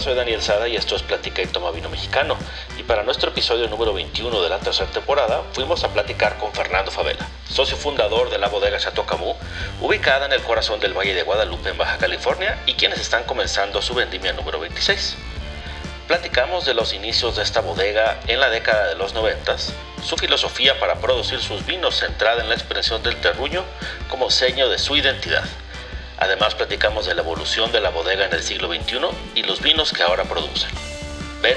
Soy Daniel Sada y esto es Platica y Toma Vino Mexicano. Y para nuestro episodio número 21 de la tercera temporada, fuimos a platicar con Fernando Favela, socio fundador de la bodega Chateau Camus, ubicada en el corazón del Valle de Guadalupe, en Baja California, y quienes están comenzando su vendimia número 26. Platicamos de los inicios de esta bodega en la década de los 90, su filosofía para producir sus vinos centrada en la expresión del terruño como seño de su identidad Además platicamos de la evolución de la bodega en el siglo XXI y los vinos que ahora producen. Ven,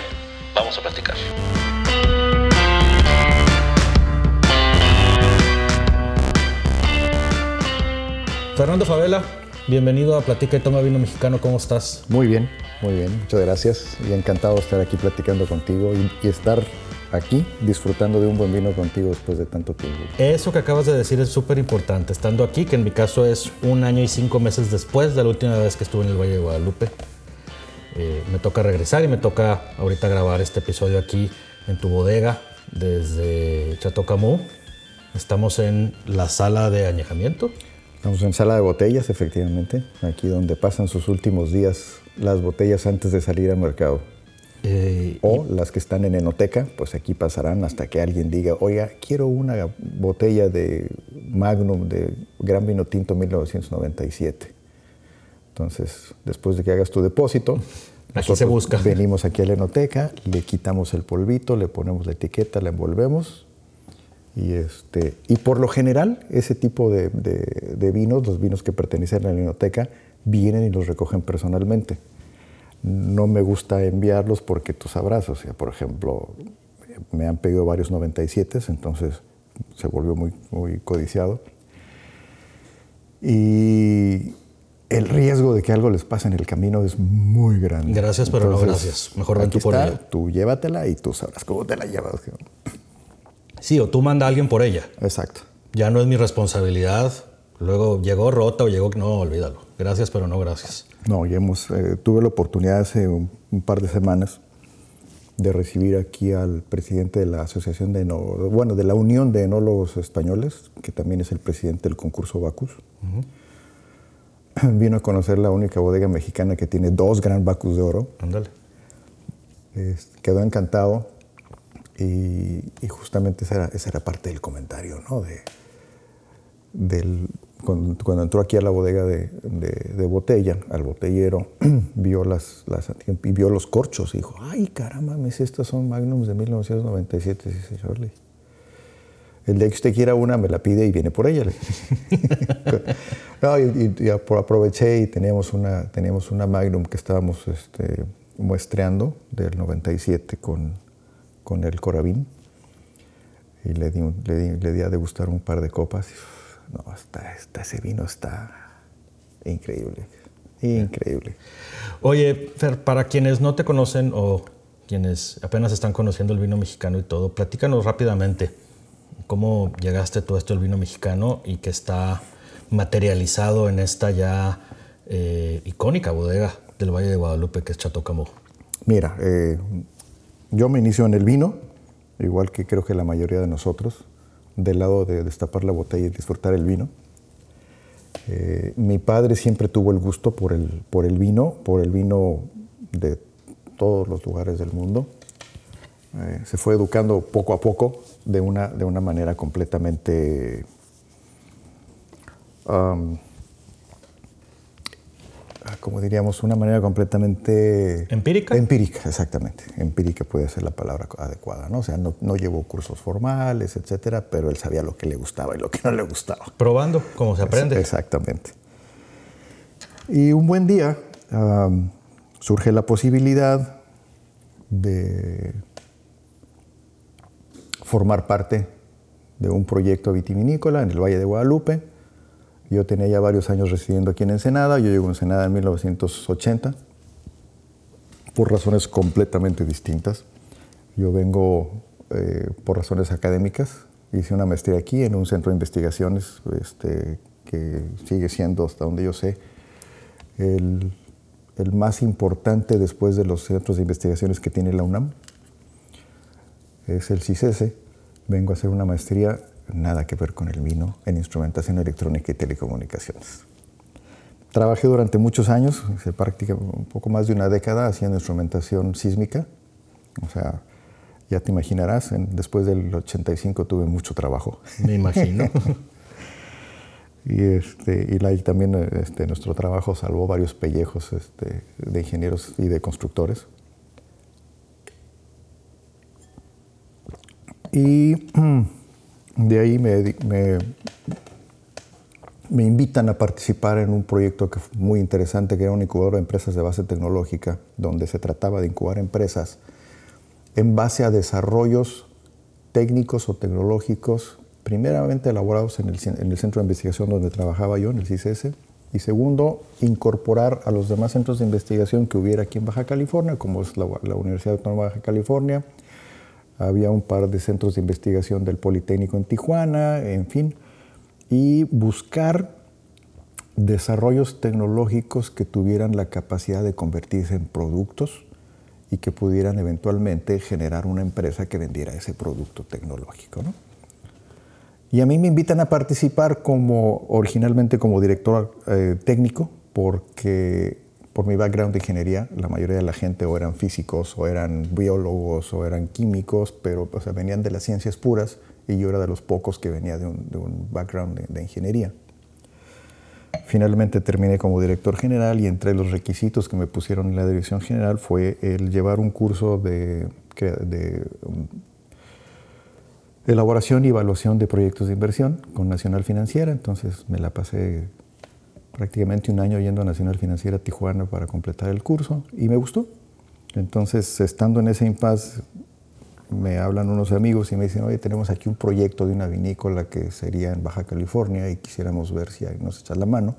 vamos a platicar. Fernando Favela, bienvenido a Platica y Toma Vino Mexicano, ¿cómo estás? Muy bien, muy bien, muchas gracias y encantado de estar aquí platicando contigo y, y estar aquí disfrutando de un buen vino contigo después de tanto tiempo. Eso que acabas de decir es súper importante, estando aquí, que en mi caso es un año y cinco meses después de la última vez que estuve en el Valle de Guadalupe. Eh, me toca regresar y me toca ahorita grabar este episodio aquí en tu bodega desde Chateau Camus. Estamos en la sala de añejamiento. Estamos en sala de botellas, efectivamente, aquí donde pasan sus últimos días las botellas antes de salir al mercado. Eh, o las que están en enoteca, pues aquí pasarán hasta que alguien diga, oiga, quiero una botella de Magnum de Gran Vino Tinto 1997. Entonces, después de que hagas tu depósito, aquí se busca. venimos aquí a la enoteca, le quitamos el polvito, le ponemos la etiqueta, la envolvemos. Y, este, y por lo general, ese tipo de, de vinos, los vinos que pertenecen a la enoteca, vienen y los recogen personalmente no me gusta enviarlos porque tú sabrás, o sea, por ejemplo, me han pedido varios 97, entonces se volvió muy, muy codiciado. Y el riesgo de que algo les pase en el camino es muy grande. Gracias, pero no gracias. Mejor ven tú por ella. Tú llévatela y tú sabrás cómo te la llevas. Sí, o tú manda a alguien por ella. Exacto. Ya no es mi responsabilidad. Luego llegó rota o llegó... No, olvídalo. Gracias, pero no gracias. No, ya hemos, eh, tuve la oportunidad hace un, par de semanas de recibir aquí al presidente de la Asociación de bueno, de la Unión de Enólogos Españoles, que también es el presidente del concurso Bacus. Vino a conocer la única bodega mexicana que tiene dos gran Bacus de oro. Ándale. quedó encantado y, justamente esa era, esa era, parte del comentario, ¿no? De, del, cuando, entró aquí a la bodega de, botella, al botellero, vio, las, las, vio los corchos y dijo, ay caramba, estas son Magnums de 1997. Sí, señor. El día que usted quiera una, me la pide y viene por ella. no, y, aproveché y teníamos una, teníamos una Magnum que estábamos este, muestreando del 97 con, con el Corabín. Y le di, le, di, le di a degustar un par de copas. No, está, ese vino está increíble, increíble. Oye, Fer, para quienes no te conocen o quienes apenas están conociendo el vino mexicano y todo, platícanos rápidamente cómo llegaste todo esto al vino mexicano y que está materializado en esta ya eh, icónica bodega del Valle de Guadalupe que es Chateau Camus. Mira, eh, yo me inicio en el vino, igual que creo que la mayoría de nosotros del lado de destapar la botella y disfrutar el vino. Eh, mi padre siempre tuvo el gusto por el, por el vino, por el vino de todos los lugares del mundo. Eh, se fue educando poco a poco de una, de una manera completamente Ah, como diríamos, una manera completamente... ¿Empírica? Empírica, exactamente. Empírica puede ser la palabra adecuada, ¿no? O sea, no, no, llevó cursos formales, etcétera, pero él sabía lo que le gustaba y lo que no le gustaba. Probando, como se aprende. Exactamente. Y un buen día surge la posibilidad de formar parte de un proyecto vitivinícola en el Valle de Guadalupe yo tenía ya varios años residiendo aquí en Ensenada, yo llego a Ensenada en 1980, por razones completamente distintas. Yo vengo eh, por razones académicas, hice una maestría aquí en un centro de investigaciones este, que sigue siendo, hasta donde yo sé, el, el más importante después de los centros de investigaciones que tiene la UNAM. Es el CICESE. Vengo a hacer una maestría nada que ver con el vino en instrumentación electrónica y telecomunicaciones. Trabajé durante muchos años, prácticamente un poco más de una década, haciendo instrumentación sísmica. O sea, ya te imaginarás, después del 85 tuve mucho trabajo. Me imagino. y, este, y también este, nuestro trabajo salvó varios pellejos este, de ingenieros y de constructores. Y de ahí me, me, me, invitan a participar en un proyecto que fue muy interesante, que era un incubador de empresas de base tecnológica, donde se trataba de incubar empresas en base a desarrollos técnicos o tecnológicos, primeramente elaborados en el, en el centro de investigación donde trabajaba yo, en el CICS, y segundo, incorporar a los demás centros de investigación que hubiera aquí en Baja California, como es la, la Universidad Autónoma de Baja California, había un par de centros de investigación del Politécnico en Tijuana, en fin, y buscar desarrollos tecnológicos que tuvieran la capacidad de convertirse en productos y que pudieran eventualmente generar una empresa que vendiera ese producto tecnológico. Y a mí me invitan a participar como, originalmente como director eh, técnico, porque por mi background de ingeniería, la mayoría de la gente o eran físicos, o eran biólogos, o eran químicos, pero o sea, venían de las ciencias puras y yo era de los pocos que venía de un, background de, ingeniería. Finalmente terminé como director general y entre los requisitos que me pusieron en la dirección general fue el llevar un curso de, de um, elaboración y evaluación de proyectos de inversión con Nacional Financiera. Entonces me la pasé prácticamente un año yendo a Nacional Financiera Tijuana para completar el curso y me gustó. Entonces, estando en ese impasse, me hablan unos amigos y me dicen, oye, tenemos aquí un proyecto de una vinícola que sería en Baja California y quisiéramos ver si nos echas la mano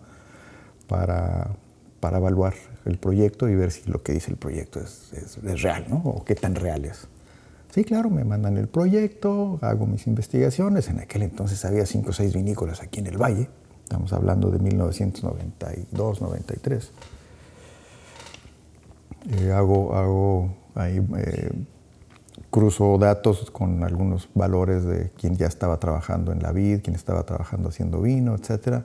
para, para evaluar el proyecto y ver si lo que dice el proyecto es, es, real, ¿no? O qué tan real es. Sí, claro, me mandan el proyecto, hago mis investigaciones. En aquel entonces había cinco o seis vinícolas aquí en el valle Estamos hablando de 1992, 93. Eh, hago, hago ahí, eh, cruzo datos con algunos valores de quien ya estaba trabajando en la vid, quien estaba trabajando haciendo vino, etc.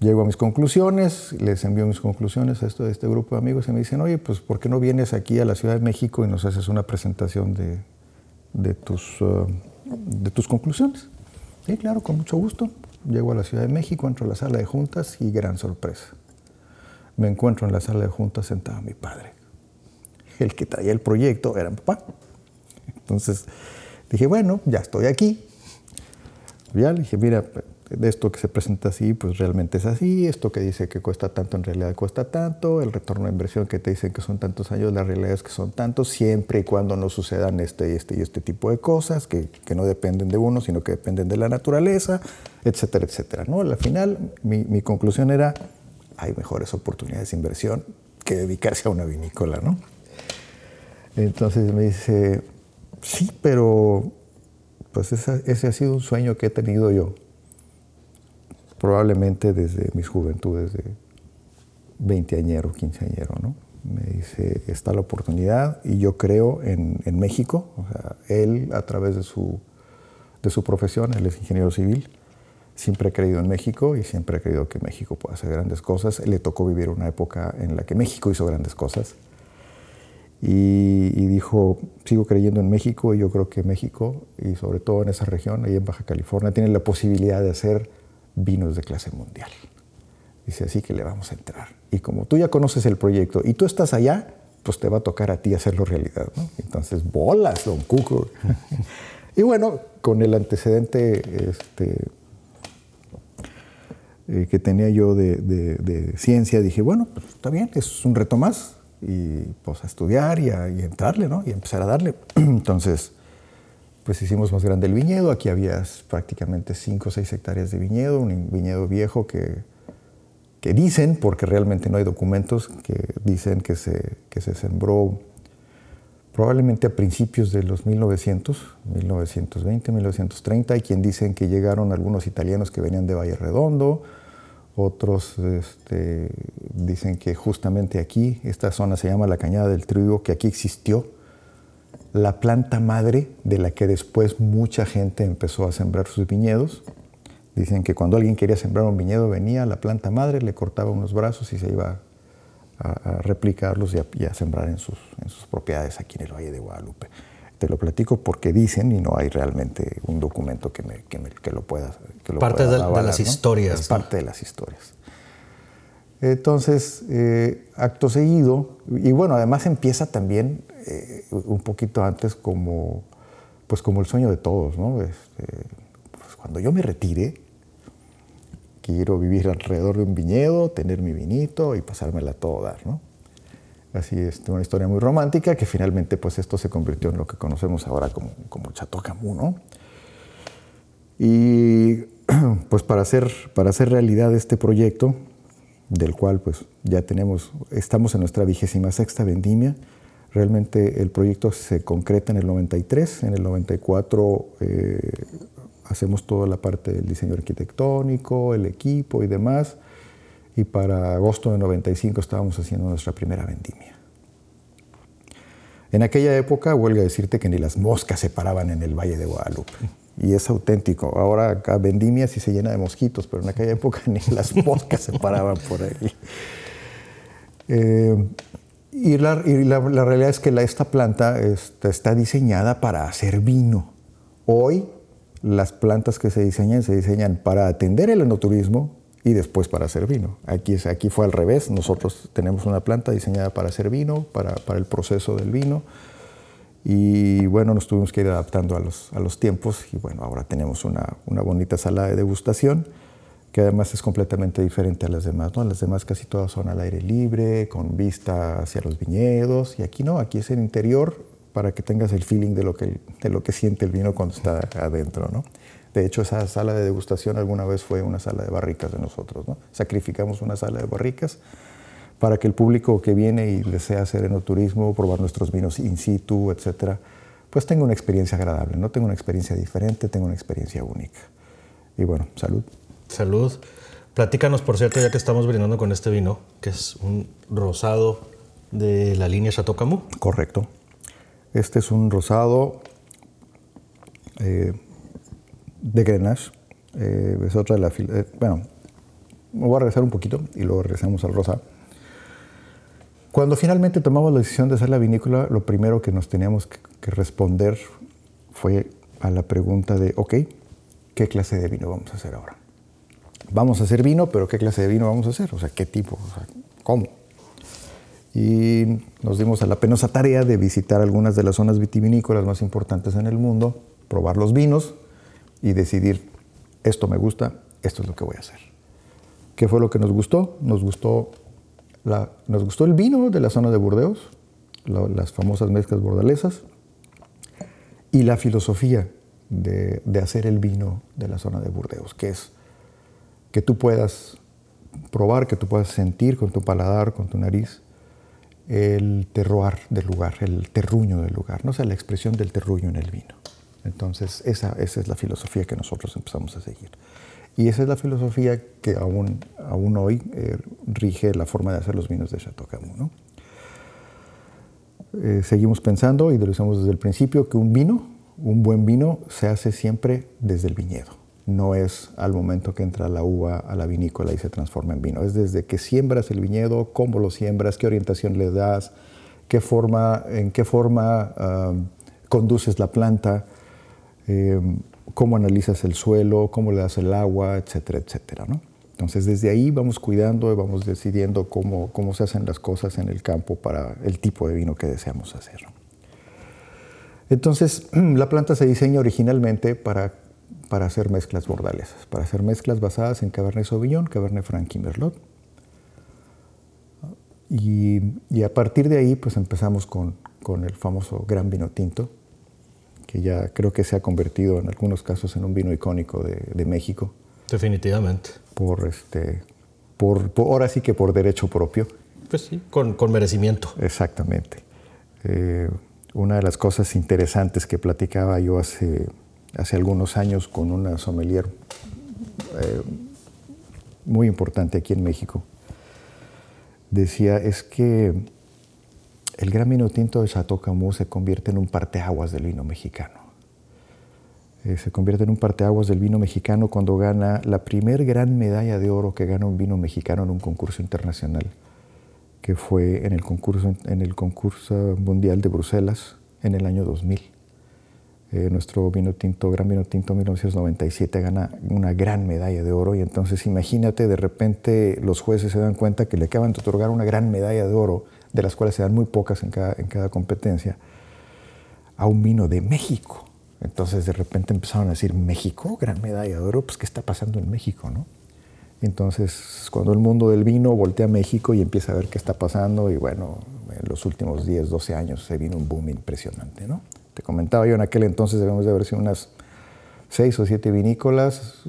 Llego a mis conclusiones, les envío mis conclusiones a esto, este grupo de amigos y me dicen, oye, pues ¿por qué no vienes aquí a la Ciudad de México y nos haces una presentación de, de tus, uh, de tus conclusiones? Sí, claro, con mucho gusto. Llego a la Ciudad de México, entro a la sala de juntas y gran sorpresa. Me encuentro en la sala de juntas sentado mi padre. El que traía el proyecto era mi papá. Entonces dije, bueno, ya estoy aquí. Ya le dije, mira, de esto que se presenta así, pues realmente es así, esto que dice que cuesta tanto, en realidad cuesta tanto, el retorno de inversión que te dicen que son tantos años, la realidad es que son tantos, siempre y cuando no sucedan este y este y este tipo de cosas, que, no dependen de uno, sino que dependen de la naturaleza, etcétera, etcétera. ¿no? Al final, mi conclusión era, hay mejores oportunidades de inversión que dedicarse a una vinícola, ¿no? Entonces me dice, sí, pero pues ese ha sido un sueño que he tenido yo probablemente desde mis juventudes de veinteañero, quinceañero, ¿no? Me dice, está la oportunidad y yo creo en, en México, o sea, él a través de su, de su profesión, él es ingeniero civil, siempre ha creído en México y siempre ha creído que México puede hacer grandes cosas. Le tocó vivir una época en la que México hizo grandes cosas. Y, y, dijo, sigo creyendo en México y yo creo que México, y sobre todo en esa región, ahí en Baja California, tiene la posibilidad de hacer vinos de clase mundial. Dice, así que le vamos a entrar. Y como tú ya conoces el proyecto y tú estás allá, pues te va a tocar a ti hacerlo realidad. Entonces, bolas, don Cuco. y bueno, con el antecedente este, eh, que tenía yo de, ciencia, dije, bueno, pues está bien, es un reto más. Y pues a estudiar y a entrarle, ¿no? Y empezar a darle. Entonces, pues hicimos más grande el viñedo. Aquí había prácticamente 5 o 6 hectáreas de viñedo, un viñedo viejo que, que dicen, porque realmente no hay documentos, que dicen que se, que se sembró probablemente a principios de los 1900, 1920, 1930. Hay quien dicen que llegaron algunos italianos que venían de Valle Redondo, otros este, dicen que justamente aquí, esta zona se llama la Cañada del Trigo, que aquí existió la planta madre de la que después mucha gente empezó a sembrar sus viñedos. Dicen que cuando alguien quería sembrar un viñedo venía a la planta madre, le cortaba unos brazos y se iba a, replicarlos y a, sembrar en sus, en sus propiedades aquí en el Valle de Guadalupe. Te lo platico porque dicen y no hay realmente un documento que, me, que, que lo pueda. Que lo parte de, las historias. Es parte de las historias. Entonces, eh, acto seguido, y bueno, además empieza también eh, un poquito antes como, pues como el sueño de todos, ¿no? Este, pues cuando yo me retire, quiero vivir alrededor de un viñedo, tener mi vinito y pasármela a todo dar, ¿no? Así es, una historia muy romántica que finalmente pues esto se convirtió en lo que conocemos ahora como, como Chateau Camus, ¿no? Y pues para hacer, para hacer realidad este proyecto, del cual pues ya tenemos, estamos en nuestra vigésima sexta vendimia, realmente el proyecto se concreta en el 93, en el 94 eh, hacemos toda la parte del diseño arquitectónico, el equipo y demás, y para agosto de 95 estábamos haciendo nuestra primera vendimia. En aquella época, huelga decirte que ni las moscas se paraban en el Valle de Guadalupe. Y es auténtico. Ahora acá vendimia sí se llena de mosquitos, pero en aquella época ni las moscas se paraban por ahí. Eh, y, la, realidad es que esta planta está, está diseñada para hacer vino. Hoy las plantas que se diseñan se diseñan para atender el enoturismo y después para hacer vino. Aquí, aquí fue al revés, nosotros tenemos una planta diseñada para hacer vino, para, para el proceso del vino, y bueno, nos tuvimos que ir adaptando a los, a los tiempos y bueno, ahora tenemos una, una, bonita sala de degustación que además es completamente diferente a las demás. ¿no? Las demás casi todas son al aire libre, con vista hacia los viñedos y aquí no, aquí es el interior para que tengas el feeling de lo que, de lo que siente el vino cuando está adentro. ¿no? De hecho, esa sala de degustación alguna vez fue una sala de barricas de nosotros. ¿no? Sacrificamos una sala de barricas para que el público que viene y desea hacer enoturismo, probar nuestros vinos in situ, etcétera, pues tenga una experiencia agradable, no tenga una experiencia diferente, tenga una experiencia única. Y bueno, salud. Salud. Platícanos, por cierto, ya que estamos brindando con este vino, que es un rosado de la línea Chateau Camus. Correcto. Este es un rosado eh, de Grenache. Eh, es otra de la... Eh, bueno, me voy a regresar un poquito y luego regresamos al rosado. Cuando finalmente tomamos la decisión de hacer la vinícola, lo primero que nos teníamos que responder fue a la pregunta de, ok, ¿qué clase de vino vamos a hacer ahora? Vamos a hacer vino, pero ¿qué clase de vino vamos a hacer? O sea, ¿qué tipo? O sea, ¿cómo? Y nos dimos a la penosa tarea de visitar algunas de las zonas vitivinícolas más importantes en el mundo, probar los vinos y decidir, esto me gusta, esto es lo que voy a hacer. ¿Qué fue lo que nos gustó? Nos gustó nos gustó el vino de la zona de Burdeos, las famosas mezclas bordalesas, y la filosofía de, hacer el vino de la zona de Burdeos, que es que tú puedas probar, que tú puedas sentir con tu paladar, con tu nariz, el terroir del lugar, el terruño del lugar, no sea, la expresión del terruño en el vino. Entonces, esa, esa es la filosofía que nosotros empezamos a seguir. Y esa es la filosofía que aún, aún hoy eh, rige la forma de hacer los vinos de Chateau Camus. ¿no? Eh, seguimos pensando y lo desde el principio que un vino, un buen vino, se hace siempre desde el viñedo. No es al momento que entra la uva a la vinícola y se transforma en vino. Es desde que siembras el viñedo, cómo lo siembras, qué orientación le das, qué forma, en qué forma ah, conduces la planta. Eh, cómo analizas el suelo, cómo le das el agua, etcétera, etcétera. ¿no? Entonces, desde ahí vamos cuidando y vamos decidiendo cómo, cómo se hacen las cosas en el campo para el tipo de vino que deseamos hacer. Entonces, la planta se diseña originalmente para, para hacer mezclas bordalesas, para hacer mezclas basadas en Cabernet Sauvignon, Cabernet Franc y Merlot. Y, a partir de ahí, pues empezamos con, con el famoso gran vino tinto, que ya creo que se ha convertido en algunos casos en un vino icónico de, México. Definitivamente. Por este, por, ahora sí que por derecho propio. Pues sí, con, con merecimiento. Exactamente. Eh, una de las cosas interesantes que platicaba yo hace, hace algunos años con una sommelier eh, muy importante aquí en México, decía es que el gran vino tinto de Chateau Camus se convierte en un parteaguas del vino mexicano. Eh, se convierte en un parteaguas del vino mexicano cuando gana la primer gran medalla de oro que gana un vino mexicano en un concurso internacional, que fue en el concurso, en el concurso mundial de Bruselas en el año 2000. Eh, nuestro vino tinto, gran vino tinto 1997 gana una gran medalla de oro y entonces imagínate de repente los jueces se dan cuenta que le acaban de otorgar una gran medalla de oro, de las cuales se dan muy pocas en cada, en cada competencia, a un vino de México. Entonces de repente empezaron a decir, México, gran medalla de oro, pues ¿qué está pasando en México? ¿no? Entonces cuando el mundo del vino voltea a México y empieza a ver qué está pasando y bueno, en los últimos 10, 12 años se vino un boom impresionante, ¿no? Te comentaba yo en aquel entonces debemos de haber sido unas seis o siete vinícolas,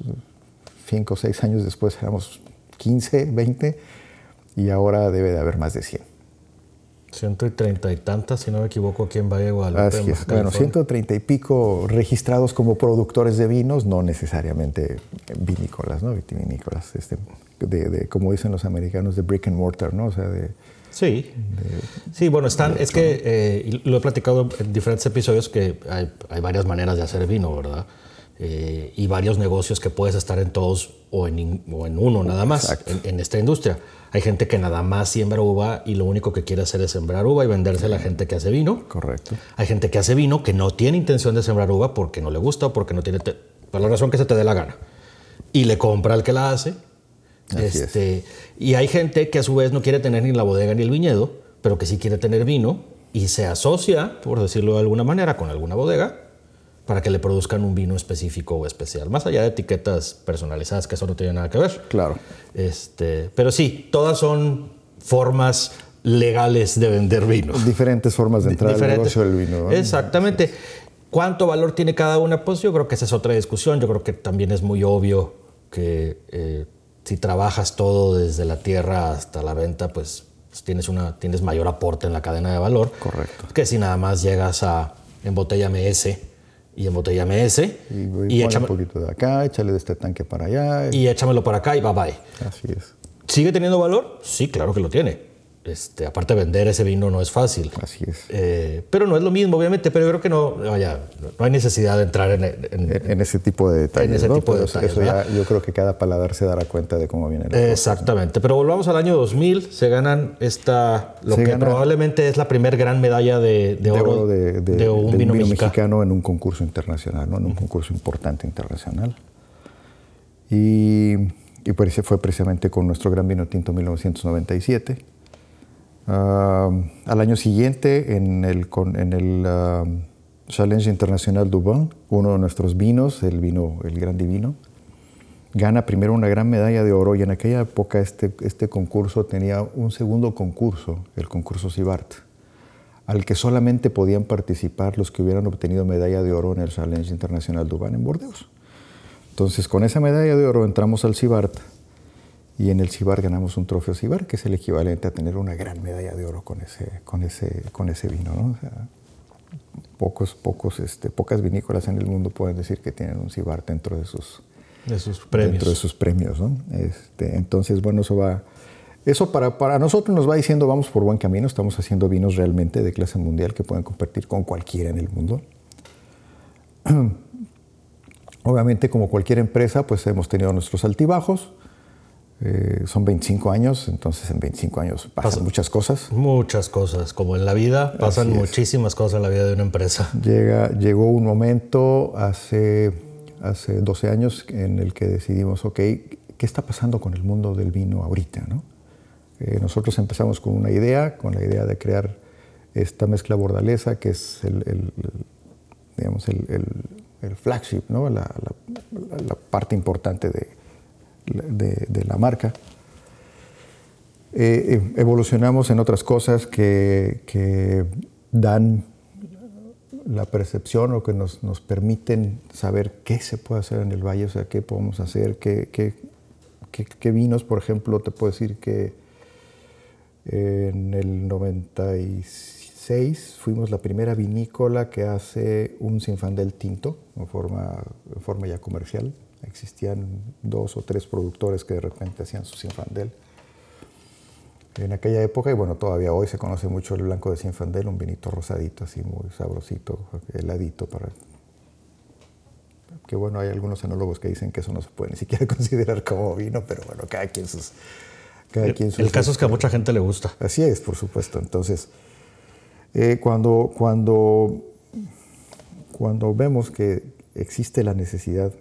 cinco o seis años después éramos 15, 20 y ahora debe de haber más de 100. Ciento y treinta y tantas, si no me equivoco, aquí en Valle de Guadalupe. Así es. Bueno, 130 y pico registrados como productores de vinos, no necesariamente vinícolas, ¿no? Vitivinícolas, este, de, de, como dicen los americanos, de brick and mortar, ¿no? O sea, de, Sí, sí, bueno, están, es que eh, lo he platicado en diferentes episodios que hay, hay varias maneras de hacer vino, ¿verdad? Eh, y varios negocios que puedes estar en todos o en, o en uno nada más en, en, esta industria. Hay gente que nada más siembra uva y lo único que quiere hacer es sembrar uva y venderse a la gente que hace vino. Correcto. Hay gente que hace vino que no tiene intención de sembrar uva porque no le gusta o porque no tiene, por la razón que se te dé la gana. Y le compra al que la hace este, y hay gente que a su vez no quiere tener ni la bodega ni el viñedo, pero que sí quiere tener vino y se asocia, por decirlo de alguna manera, con alguna bodega para que le produzcan un vino específico o especial, más allá de etiquetas personalizadas, que eso no tiene nada que ver. Claro. Este, pero sí, todas son formas legales de vender vino. Diferentes formas de entrar al negocio del vino. ¿no? Exactamente. ¿Cuánto valor tiene cada una? Pues yo creo que esa es otra discusión. Yo creo que también es muy obvio que eh, si trabajas todo desde la tierra hasta la venta, pues, pues, tienes, una, tienes mayor aporte en la cadena de valor. Correcto. Que si nada más llegas a embotellame ese y embotellame ese. Y, y échame un poquito de acá, échale de este tanque para allá. Y échamelo para acá y bye bye. Así es. ¿Sigue teniendo valor? Sí, claro que lo tiene. Este, aparte vender ese vino no es fácil. Así es. Eh, pero no es lo mismo, obviamente, pero yo creo que no, vaya, no hay necesidad de entrar en, en, en ese tipo de detalles. En ese ¿no? tipo de Pero detalles, eso ya, yo creo que cada paladar se dará cuenta de cómo viene la Exactamente, pero volvamos al año 2000, se ganan esta, lo Se que gana- probablemente es la primer gran medalla de, de de oro, oro de, un de vino, mexicano. en un concurso internacional, ¿no? en un concurso importante internacional. Y, y pues fue precisamente con nuestro gran vino tinto 1997. Al año siguiente, en el, Challenge Internacional Dubon, uno de nuestros vinos, el vino, el Gran Divino, gana primero una gran medalla de oro y en aquella época este, este concurso tenía un segundo concurso, el concurso Sibart, al que solamente podían participar los que hubieran obtenido medalla de oro en el Challenge Internacional Duban en Bordeaux. Entonces con esa medalla de oro entramos al Sibart y en el Sibart ganamos un trofeo Sibart, que es el equivalente a tener una gran medalla de oro con ese, con ese, con ese vino. ¿no? O sea, pocos, pocos, este, pocas vinícolas en el mundo pueden decir que tienen un Sibart dentro de sus, de sus premios. dentro de sus premios. ¿no? Este, entonces, bueno, eso va. Eso para, para nosotros nos va diciendo vamos por buen camino, estamos haciendo vinos realmente de clase mundial que pueden competir con cualquiera en el mundo. Obviamente, como cualquier empresa, pues hemos tenido nuestros altibajos. Eh, son 25 años, entonces en 25 años pasan Pasa- muchas cosas. Muchas cosas, como en la vida, pasan muchísimas cosas en la vida de una empresa. Llega, llegó un momento hace, hace 12 años en el que decidimos, ok, ¿qué está pasando con el mundo del vino ahorita? ¿no? Eh, nosotros empezamos con una idea, con la idea de crear esta mezcla bordalesa, que es el, el- el- digamos, el, el- el flagship, ¿no? la, la- la parte importante de, de- la marca. Eh, eh, evolucionamos en otras cosas que, dan la percepción o que nos, nos permiten saber qué se puede hacer en el valle, o sea, qué podemos hacer, qué- qué vinos, por ejemplo, te puedo decir que en el 96 fuimos la primera vinícola que hace un Sinfandel tinto en forma, en forma ya comercial. Existían dos o tres productores que de repente hacían su Sinfandel. En aquella época, y bueno, todavía hoy se conoce mucho el blanco de Sinfandel, un vinito rosadito, así muy sabrosito, heladito para Que bueno, hay algunos enólogos que dicen que eso no se puede ni siquiera considerar como vino, pero bueno, cada quien sus... Cada quien sus el caso es que a mucha gente le gusta. Así es, por supuesto. Entonces, eh, cuando, cuando, cuando vemos que existe la necesidad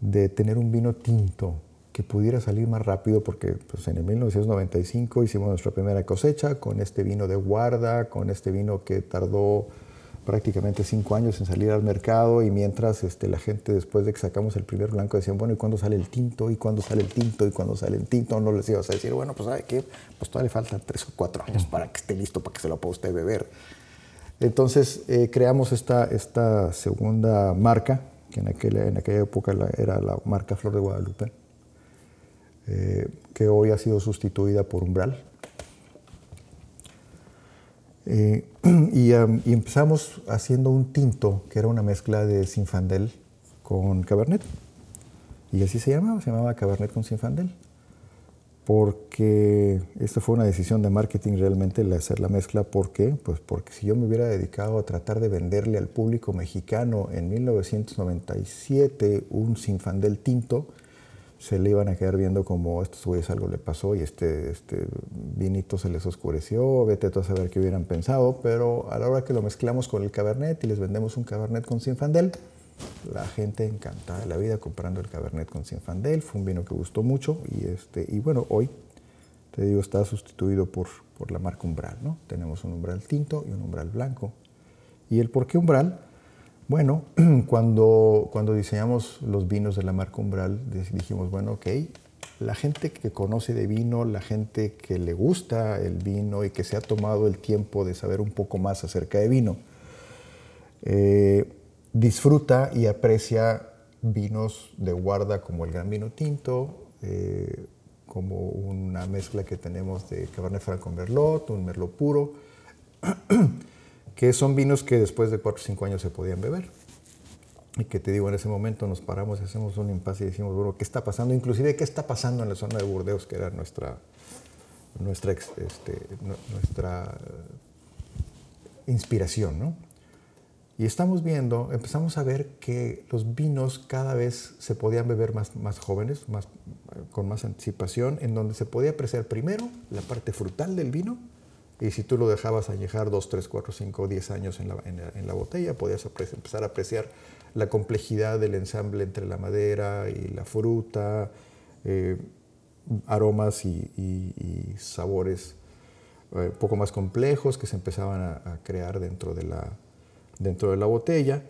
de tener un vino tinto que pudiera salir más rápido, porque pues, en el 1995 hicimos nuestra primera cosecha con este vino de guarda, con este vino que tardó prácticamente cinco años en salir al mercado y mientras este, la gente después de que sacamos el primer blanco decían, bueno, ¿y cuándo sale el tinto? ¿Y cuándo sale el tinto? ¿Y cuándo sale el tinto? No les ibas a decir, bueno, pues ¿sabe qué? Pues todavía le faltan tres o cuatro años para que esté listo, para que se lo pueda usted beber. Entonces eh, creamos esta, esta segunda marca, que en aquella, en aquella época era la marca Flor de Guadalupe, eh, que hoy ha sido sustituida por Umbral. Eh, y, y, empezamos haciendo un tinto que era una mezcla de Sinfandel con Cabernet. Y así se llamaba, se llamaba Cabernet con Sinfandel porque esta fue una decisión de marketing realmente el hacer la mezcla. ¿Por qué? Pues porque si yo me hubiera dedicado a tratar de venderle al público mexicano en 1997 un Sinfandel tinto, se le iban a quedar viendo como estos güeyes algo le pasó y este, este vinito se les oscureció, vete tú a saber qué hubieran pensado, pero a la hora que lo mezclamos con el Cabernet y les vendemos un Cabernet con Sinfandel, la gente encantada de la vida comprando el Cabernet con Zinfandel. Fue un vino que gustó mucho y, este, y bueno, hoy, te digo, está sustituido por, por la marca Umbral. ¿no? Tenemos un umbral tinto y un umbral blanco. ¿Y el por qué umbral? Bueno, cuando, cuando diseñamos los vinos de la marca Umbral, dijimos, bueno, ok, la gente que conoce de vino, la gente que le gusta el vino y que se ha tomado el tiempo de saber un poco más acerca de vino, eh, disfruta y aprecia vinos de guarda como el Gran Vino Tinto, eh, como una mezcla que tenemos de Cabernet Franc con Merlot, un Merlot puro, que son vinos que después de 4 o 5 años se podían beber. Y que te digo, en ese momento nos paramos y hacemos un impasse y decimos, bueno, ¿qué está pasando? Inclusive, ¿qué está pasando en la zona de Burdeos, que era nuestra, nuestra, este, nuestra inspiración, ¿no? Y estamos viendo, empezamos a ver que los vinos cada vez se podían beber más, más jóvenes, más, con más anticipación, en donde se podía apreciar primero la parte frutal del vino, y si tú lo dejabas añejar 2, 3, 4, 5, 10 años en la, en la, botella, podías empezar a apreciar la complejidad del ensamble entre la madera y la fruta, eh, aromas y, sabores eh, poco más complejos que se empezaban a crear dentro de la, dentro de la botella,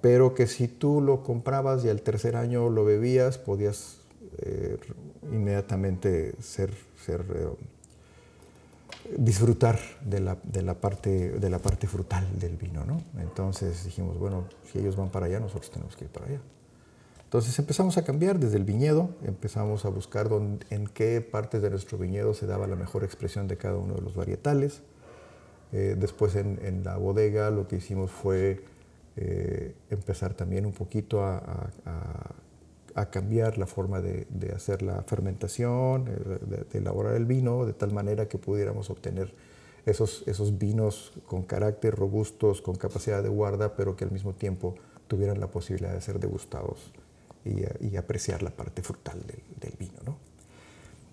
pero que si tú lo comprabas y al tercer año lo bebías, podías eh, inmediatamente ser, eh, disfrutar de la, de, la parte, de la parte frutal del vino. ¿no? Entonces dijimos, bueno, si ellos van para allá, nosotros tenemos que ir para allá. Entonces empezamos a cambiar desde el viñedo, empezamos a buscar en qué partes de nuestro viñedo se daba la mejor expresión de cada uno de los varietales. Eh, después en, la bodega lo que hicimos fue eh, empezar también un poquito a, cambiar la forma de, hacer la fermentación, eh, de, elaborar el vino, de tal manera que pudiéramos obtener esos, esos vinos con carácter robustos, con capacidad de guarda, pero que al mismo tiempo tuvieran la posibilidad de ser degustados y, apreciar la parte frutal del, vino. ¿no?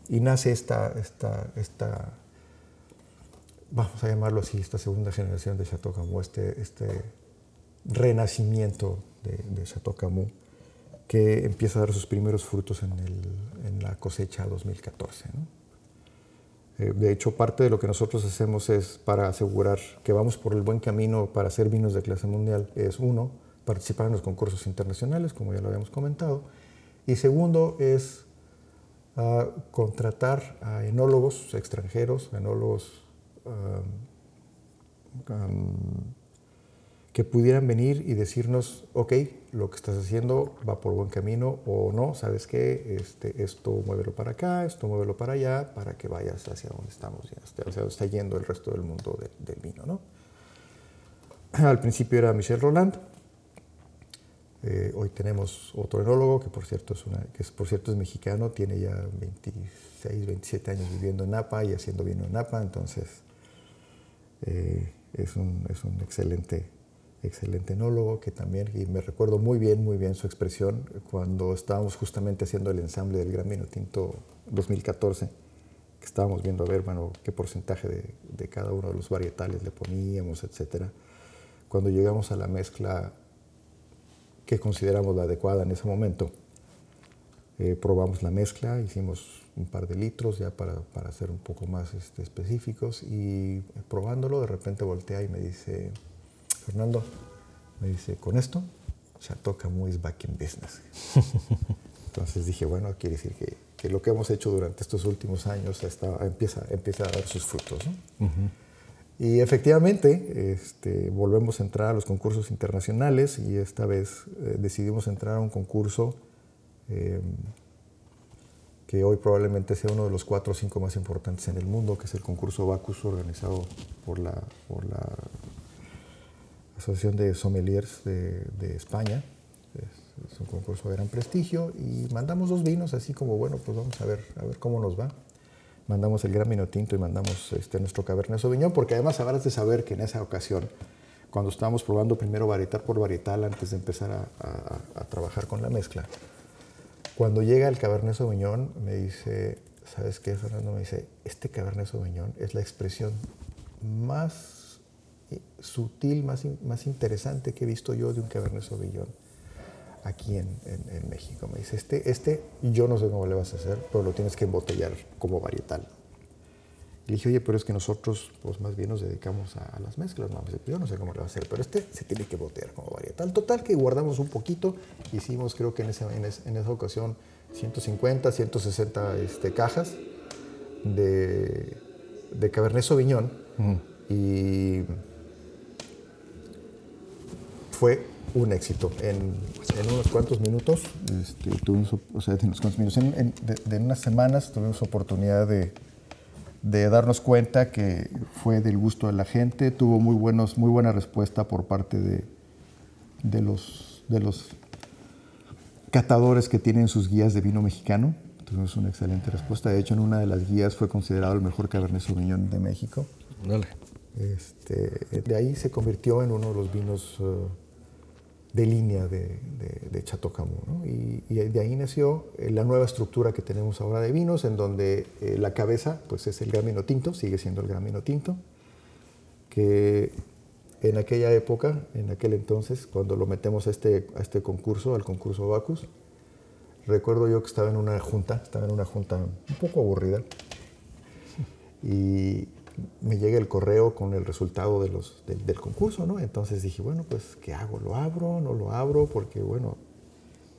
Y nace esta, esta, esta vamos a llamarlo así, esta segunda generación de Chateau Camus, este, este renacimiento de, de, Chateau Camus, que empieza a dar sus primeros frutos en, el, en la cosecha 2014. Eh, de hecho, parte de lo que nosotros hacemos es para asegurar que vamos por el buen camino para hacer vinos de clase mundial, es uno, participar en los concursos internacionales, como ya lo habíamos comentado, y segundo es ah, contratar a enólogos extranjeros, enólogos que pudieran venir y decirnos, ok, lo que estás haciendo va por buen camino o no, ¿sabes qué? Este, esto muévelo para acá, esto muévelo para allá, para que vayas hacia donde estamos, hacia donde está yendo el resto del mundo del vino, ¿no? Al principio era Michel Roland, eh, hoy tenemos otro enólogo que por, cierto es una, que es, por cierto es mexicano, tiene ya 26, 27 años viviendo en Napa y haciendo vino en Napa, entonces eh, es, un, es, un, excelente excelente enólogo, que también, y me recuerdo muy bien, muy bien su expresión cuando estábamos justamente haciendo el ensamble del Gran Vino Tinto 2014, que estábamos viendo a ver, bueno, qué porcentaje de, de cada uno de los varietales le poníamos, etcétera. Cuando llegamos a la mezcla que consideramos la adecuada en ese momento, eh, probamos la mezcla, hicimos un par de litros ya para, para ser un poco más este, específicos y probándolo de repente voltea y me dice, Fernando, me dice, con esto, Chateau Camus is back in business. Entonces dije, bueno, quiere decir que, que, lo que hemos hecho durante estos últimos años está, empieza, empieza a dar sus frutos. ¿no? Uh -huh. Y efectivamente, este, volvemos a entrar a los concursos internacionales y esta vez eh, decidimos entrar a un concurso eh, que hoy probablemente sea uno de los cuatro o cinco más importantes en el mundo, que es el concurso Bacus organizado por la, por la Asociación de Sommeliers de, de España. Es, es, un concurso de gran prestigio y mandamos dos vinos, así como, bueno, pues vamos a ver, a ver cómo nos va. Mandamos el Gran Vino Tinto y mandamos este, nuestro Cabernet Sauvignon, porque además habrás de saber que en esa ocasión, cuando estábamos probando primero varietal por varietal antes de empezar a, a, a trabajar con la mezcla, cuando llega el Cabernet Sauvignon, me dice, ¿sabes qué, Fernando? Me dice, este Cabernet Sauvignon es la expresión más sutil, más, más interesante que he visto yo de un Cabernet Sauvignon aquí en, en, en, México. Me dice, este, este yo no sé cómo le vas a hacer, pero lo tienes que embotellar como varietal. Y le dije, oye, pero es que nosotros pues más bien nos dedicamos a, a las mezclas. No, dice, yo no sé cómo le va a hacer, pero este se tiene que botear como varietal. Total que guardamos un poquito, hicimos creo que en, ese, en, ese, en esa ocasión 150, 160 este, cajas de, de Cabernet Sauvignon. -huh. Y fue un éxito. En, en, unos cuantos minutos, este, tuvimos, o sea, en unos cuantos minutos, en, en, de, de, unas semanas tuvimos oportunidad de, de, darnos cuenta que fue del gusto de la gente, tuvo muy, buenos, muy buena respuesta por parte de, de, los, de los catadores que tienen sus guías de vino mexicano. Tuvimos una excelente respuesta. De hecho, en una de las guías fue considerado el mejor Cabernet Sauvignon de México. Dale. Este, de ahí se convirtió en uno de los vinos uh, de línea de, de, de Chateau Camus. ¿no? Y, y, de ahí nació eh, la nueva estructura que tenemos ahora de vinos, en donde eh, la cabeza pues, es el gran vino tinto, sigue siendo el gran vino tinto, que en aquella época, en aquel entonces, cuando lo metemos a este, a este concurso, al concurso Bacus, recuerdo yo que estaba en una junta, estaba en una junta un poco aburrida, y me llega el correo con el resultado de los, del, concurso, ¿no? Entonces dije, bueno, pues, ¿qué hago? ¿Lo abro? ¿No lo abro? Porque, bueno,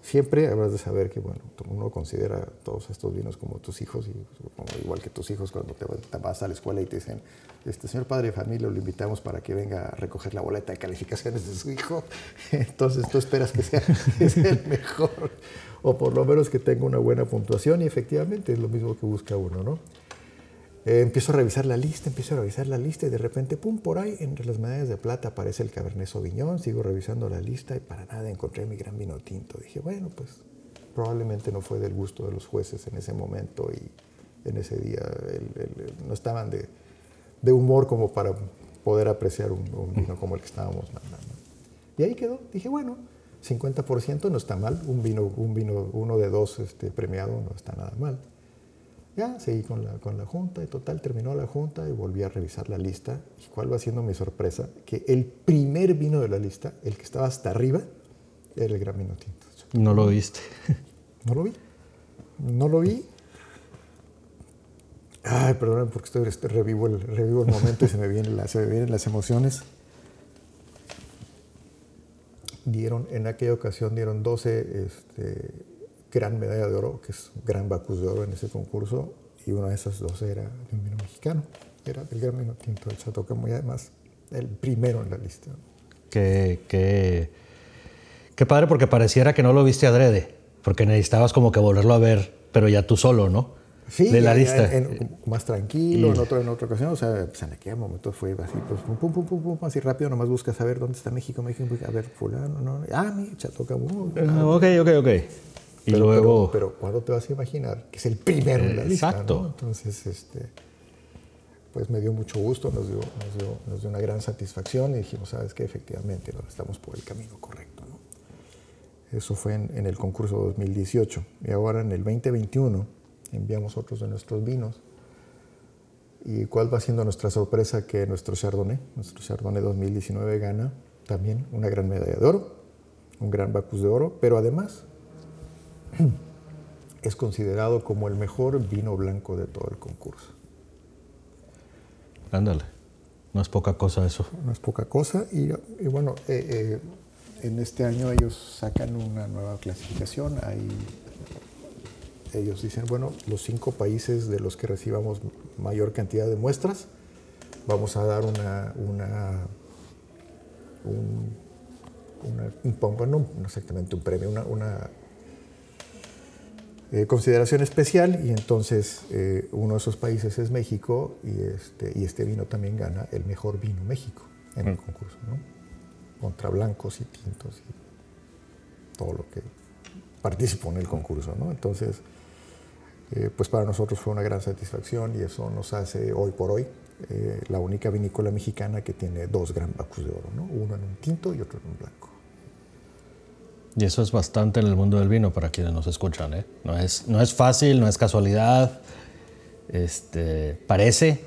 siempre habrás de saber que, bueno, uno considera todos estos vinos como tus hijos, y igual que tus hijos cuando te, vas a la escuela y te dicen, este señor padre de familia lo invitamos para que venga a recoger la boleta de calificaciones de su hijo, entonces tú esperas que sea el mejor, o por lo menos que tenga una buena puntuación, y efectivamente es lo mismo que busca uno, ¿no? Eh, empiezo a revisar la lista, empiezo a revisar la lista y de repente, pum, por ahí, entre las medallas de plata aparece el Cabernet Sauvignon, sigo revisando la lista y para nada encontré mi gran vino tinto. Dije, bueno, pues probablemente no fue del gusto de los jueces en ese momento y en ese día el, el, el, no estaban de, de, humor como para poder apreciar un, un, vino como el que estábamos mandando. Y ahí quedó, dije, bueno, 50% no está mal, un vino, un vino uno de dos este, premiado no está nada mal. Ya seguí con la, con la junta y total, terminó la junta y volví a revisar la lista. ¿Y cuál va siendo mi sorpresa? Que el primer vino de la lista, el que estaba hasta arriba, era el Gran Vino Tinto. No lo viste. No lo vi. No lo vi. Ay, perdón, porque estoy, este, revivo, el, revivo el momento y se me, vienen las, se me vienen las emociones. Dieron, en aquella ocasión dieron 12 este, gran medalla de oro, que es gran Bacus de oro en ese concurso, y una de esas dos era de un vino mexicano, era del gran vino tinto del Chateau Camus, y además el primero en la lista. Qué, qué, qué padre, porque pareciera que no lo viste adrede, porque necesitabas como que volverlo a ver, pero ya tú solo, ¿no? Sí, de la lista. En, en, más tranquilo, y... en, otro, en otra ocasión, o sea, pues en aquel momento fue así, pues pum, pum, pum, pum, pum así rápido, nomás buscas saber dónde está México, México, a ver, fulano, ¿no? Ah, mi Chateau Camus. Uh, ok, ok, ok. Y pero, luego... Pero, pero, ¿cuándo te vas a imaginar que es el primero en la lista? Exacto. ¿no? Entonces, este, pues me dio mucho gusto, nos dio, nos dio, una gran satisfacción y dijimos, sabes que efectivamente estamos por el camino correcto. Eso fue en, en, el concurso 2018. Y ahora en el 2021 enviamos otros de nuestros vinos. ¿Y cuál va siendo nuestra sorpresa? Que nuestro Chardonnay, nuestro Chardonnay 2019 gana también una gran medalla de oro, un gran Bacus de oro, pero además es considerado como el mejor vino blanco de todo el concurso. Ándale, no es poca cosa eso. No es poca cosa y, bueno, eh, eh, en este año ellos sacan una nueva clasificación, hay ellos dicen, bueno, los cinco países de los que recibamos mayor cantidad de muestras, vamos a dar una, una, un, no, exactamente un premio, una, eh, consideración especial y entonces eh, uno de esos países es México y este, y este vino también gana el mejor vino México en el mm. concurso, ¿no? contra blancos y tintos y todo lo que participó en el concurso. ¿no? Entonces, eh, pues para nosotros fue una gran satisfacción y eso nos hace hoy por hoy la única vinícola mexicana que tiene dos gran bacus de oro, ¿no? uno en un tinto y otro en un blanco. Y eso es bastante en el mundo del vino para quienes nos escuchan. ¿eh? No, es, no es fácil, no es casualidad. Este, parece,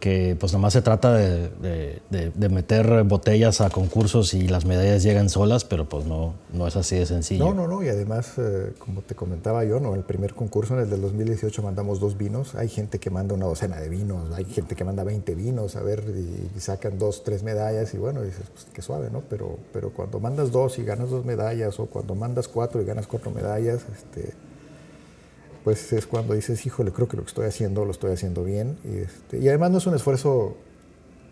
que pues nomás se trata de, meter botellas a concursos y las medallas llegan solas, pero pues no, no es así de sencillo. No, no, no, y además, eh, como te comentaba yo, ¿no? el primer concurso, en el del 2018, mandamos dos vinos, hay gente que manda una docena de vinos, hay gente que manda 20 vinos, a ver, y, sacan dos, tres medallas, y bueno, dices, pues qué suave, ¿no? Pero, pero cuando mandas dos y ganas dos medallas, o cuando mandas cuatro y ganas cuatro medallas, este pues es cuando dices, híjole, creo que lo que estoy haciendo lo estoy haciendo bien. Y, este, y además no es un esfuerzo,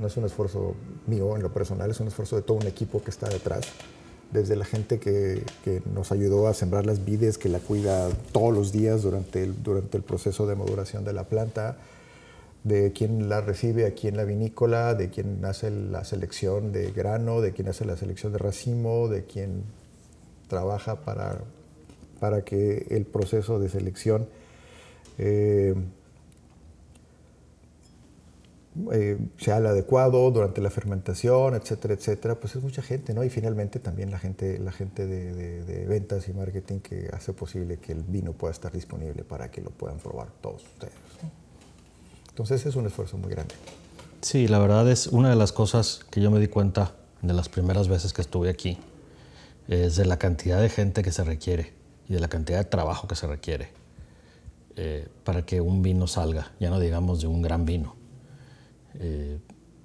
no es un esfuerzo mío en lo personal, es un esfuerzo de todo un equipo que está detrás. Desde la gente que, que nos ayudó a sembrar las vides, que la cuida todos los días durante el, durante el proceso de maduración de la planta, de quien la recibe aquí en la vinícola, de quien hace la selección de grano, de quien hace la selección de racimo, de quien trabaja para para que el proceso de selección eh, eh, sea el adecuado durante la fermentación, etcétera, etcétera, pues es mucha gente, ¿no? Y finalmente también la gente, la gente de, ventas y marketing que hace posible que el vino pueda estar disponible para que lo puedan probar todos ustedes. Entonces es un esfuerzo muy grande. Sí, la verdad es una de las cosas que yo me di cuenta de las primeras veces que estuve aquí, es de la cantidad de gente que se requiere y de la cantidad de trabajo que se requiere eh, para que un vino salga, ya no digamos de un gran vino. Eh,